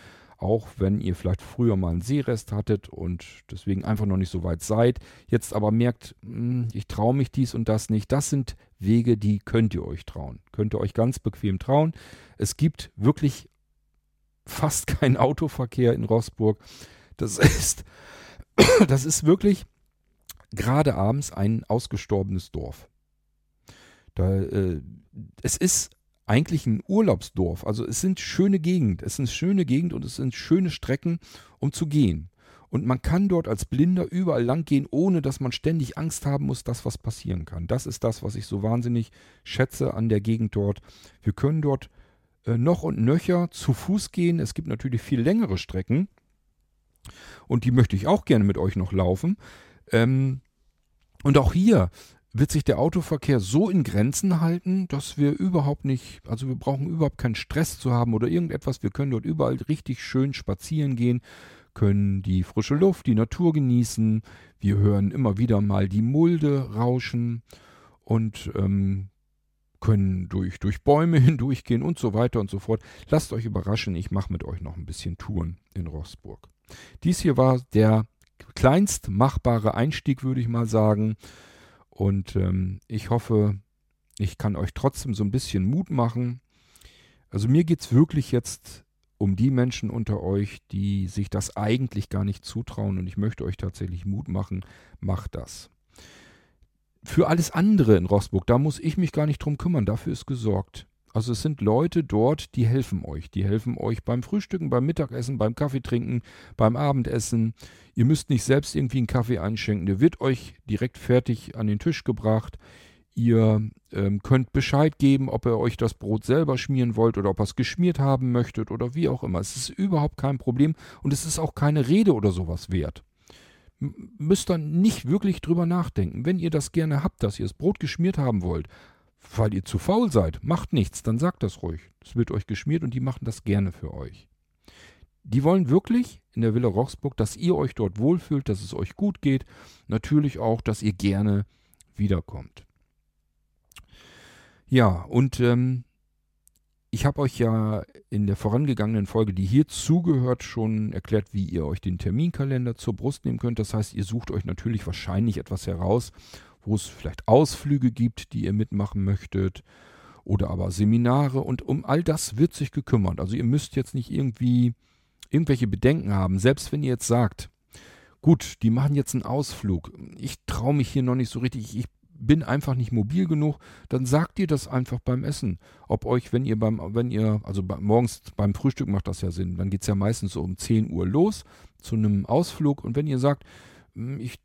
auch wenn ihr vielleicht früher mal einen Sehrest hattet und deswegen einfach noch nicht so weit seid, jetzt aber merkt, hm, ich traue mich dies und das nicht, das sind Wege, die könnt ihr euch trauen. Könnt ihr euch ganz bequem trauen. Es gibt wirklich fast kein Autoverkehr in Rossburg. Das ist, das ist wirklich gerade abends ein ausgestorbenes Dorf. Da, äh, es ist eigentlich ein Urlaubsdorf. Also es sind schöne Gegend, es sind schöne Gegend und es sind schöne Strecken, um zu gehen. Und man kann dort als Blinder überall lang gehen, ohne dass man ständig Angst haben muss, dass was passieren kann. Das ist das, was ich so wahnsinnig schätze an der Gegend dort. Wir können dort äh, noch und nöcher zu Fuß gehen. Es gibt natürlich viel längere Strecken. Und die möchte ich auch gerne mit euch noch laufen. Ähm, und auch hier wird sich der Autoverkehr so in Grenzen halten, dass wir überhaupt nicht, also wir brauchen überhaupt keinen Stress zu haben oder irgendetwas. Wir können dort überall richtig schön spazieren gehen, können die frische Luft, die Natur genießen. Wir hören immer wieder mal die Mulde rauschen und ähm, können durch, durch Bäume hindurchgehen und so weiter und so fort. Lasst euch überraschen, ich mache mit euch noch ein bisschen Touren in Rossburg. Dies hier war der kleinst machbare Einstieg, würde ich mal sagen. Und ähm, ich hoffe, ich kann euch trotzdem so ein bisschen Mut machen. Also mir geht es wirklich jetzt um die Menschen unter euch, die sich das eigentlich gar nicht zutrauen. Und ich möchte euch tatsächlich Mut machen, macht das für alles andere in Rossburg, da muss ich mich gar nicht drum kümmern, dafür ist gesorgt. Also es sind Leute dort, die helfen euch. Die helfen euch beim Frühstücken, beim Mittagessen, beim Kaffeetrinken, beim Abendessen. Ihr müsst nicht selbst irgendwie einen Kaffee einschenken. Der wird euch direkt fertig an den Tisch gebracht. Ihr ähm, könnt Bescheid geben, ob ihr euch das Brot selber schmieren wollt oder ob ihr es geschmiert haben möchtet oder wie auch immer. Es ist überhaupt kein Problem und es ist auch keine Rede oder sowas wert müsst ihr nicht wirklich drüber nachdenken. Wenn ihr das gerne habt, dass ihr das Brot geschmiert haben wollt, weil ihr zu faul seid, macht nichts, dann sagt das ruhig. Es wird euch geschmiert und die machen das gerne für euch. Die wollen wirklich in der Villa Rochsburg, dass ihr euch dort wohlfühlt, dass es euch gut geht. Natürlich auch, dass ihr gerne wiederkommt. Ja, und ähm, ich habe euch ja in der vorangegangenen Folge, die hier zugehört, schon erklärt, wie ihr euch den Terminkalender zur Brust nehmen könnt. Das heißt, ihr sucht euch natürlich wahrscheinlich etwas heraus, wo es vielleicht Ausflüge gibt, die ihr mitmachen möchtet oder aber Seminare und um all das wird sich gekümmert. Also ihr müsst jetzt nicht irgendwie irgendwelche Bedenken haben, selbst wenn ihr jetzt sagt, gut, die machen jetzt einen Ausflug, ich traue mich hier noch nicht so richtig, ich bin einfach nicht mobil genug, dann sagt ihr das einfach beim Essen. Ob euch, wenn ihr beim, wenn ihr, also morgens beim Frühstück macht das ja Sinn, dann geht es ja meistens so um 10 Uhr los zu einem Ausflug. Und wenn ihr sagt, hm, ich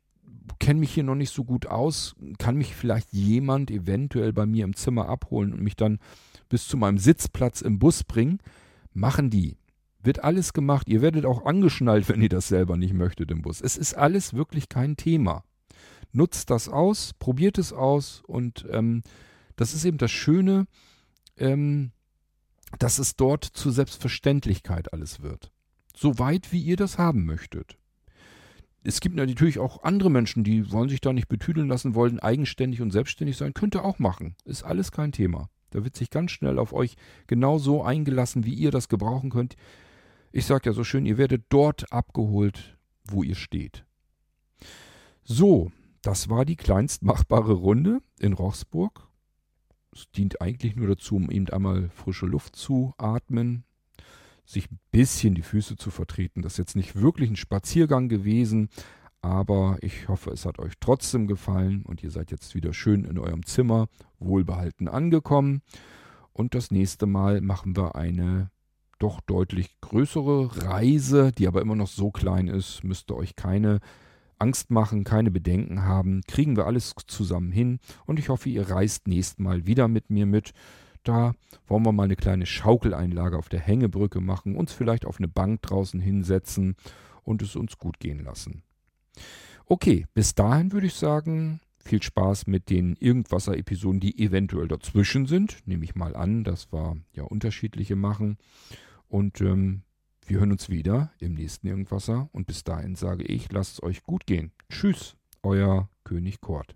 kenne mich hier noch nicht so gut aus, kann mich vielleicht jemand eventuell bei mir im Zimmer abholen und mich dann bis zu meinem Sitzplatz im Bus bringen, machen die. Wird alles gemacht. Ihr werdet auch angeschnallt, wenn ihr das selber nicht möchtet im Bus. Es ist alles wirklich kein Thema. Nutzt das aus, probiert es aus und ähm, das ist eben das Schöne, ähm, dass es dort zur Selbstverständlichkeit alles wird. So weit, wie ihr das haben möchtet. Es gibt natürlich auch andere Menschen, die wollen sich da nicht betüdeln lassen, wollen eigenständig und selbstständig sein. Könnt ihr auch machen. Ist alles kein Thema. Da wird sich ganz schnell auf euch genauso eingelassen, wie ihr das gebrauchen könnt. Ich sage ja so schön, ihr werdet dort abgeholt, wo ihr steht. So, das war die kleinstmachbare Runde in Rochsburg. Es dient eigentlich nur dazu, um eben einmal frische Luft zu atmen, sich ein bisschen die Füße zu vertreten. Das ist jetzt nicht wirklich ein Spaziergang gewesen, aber ich hoffe, es hat euch trotzdem gefallen und ihr seid jetzt wieder schön in eurem Zimmer wohlbehalten angekommen. Und das nächste Mal machen wir eine doch deutlich größere Reise, die aber immer noch so klein ist, müsst ihr euch keine Angst machen, keine Bedenken haben. Kriegen wir alles zusammen hin und ich hoffe, ihr reist nächstes Mal wieder mit mir mit. Da wollen wir mal eine kleine Schaukeleinlage auf der Hängebrücke machen, uns vielleicht auf eine Bank draußen hinsetzen und es uns gut gehen lassen. Okay, bis dahin würde ich sagen, viel Spaß mit den Irgendwasser-Episoden, die eventuell dazwischen sind. Nehme ich mal an, dass wir ja unterschiedliche machen. Und ähm, wir hören uns wieder im nächsten Irgendwasser. Und bis dahin sage ich, lasst es euch gut gehen. Tschüss, euer König Kort.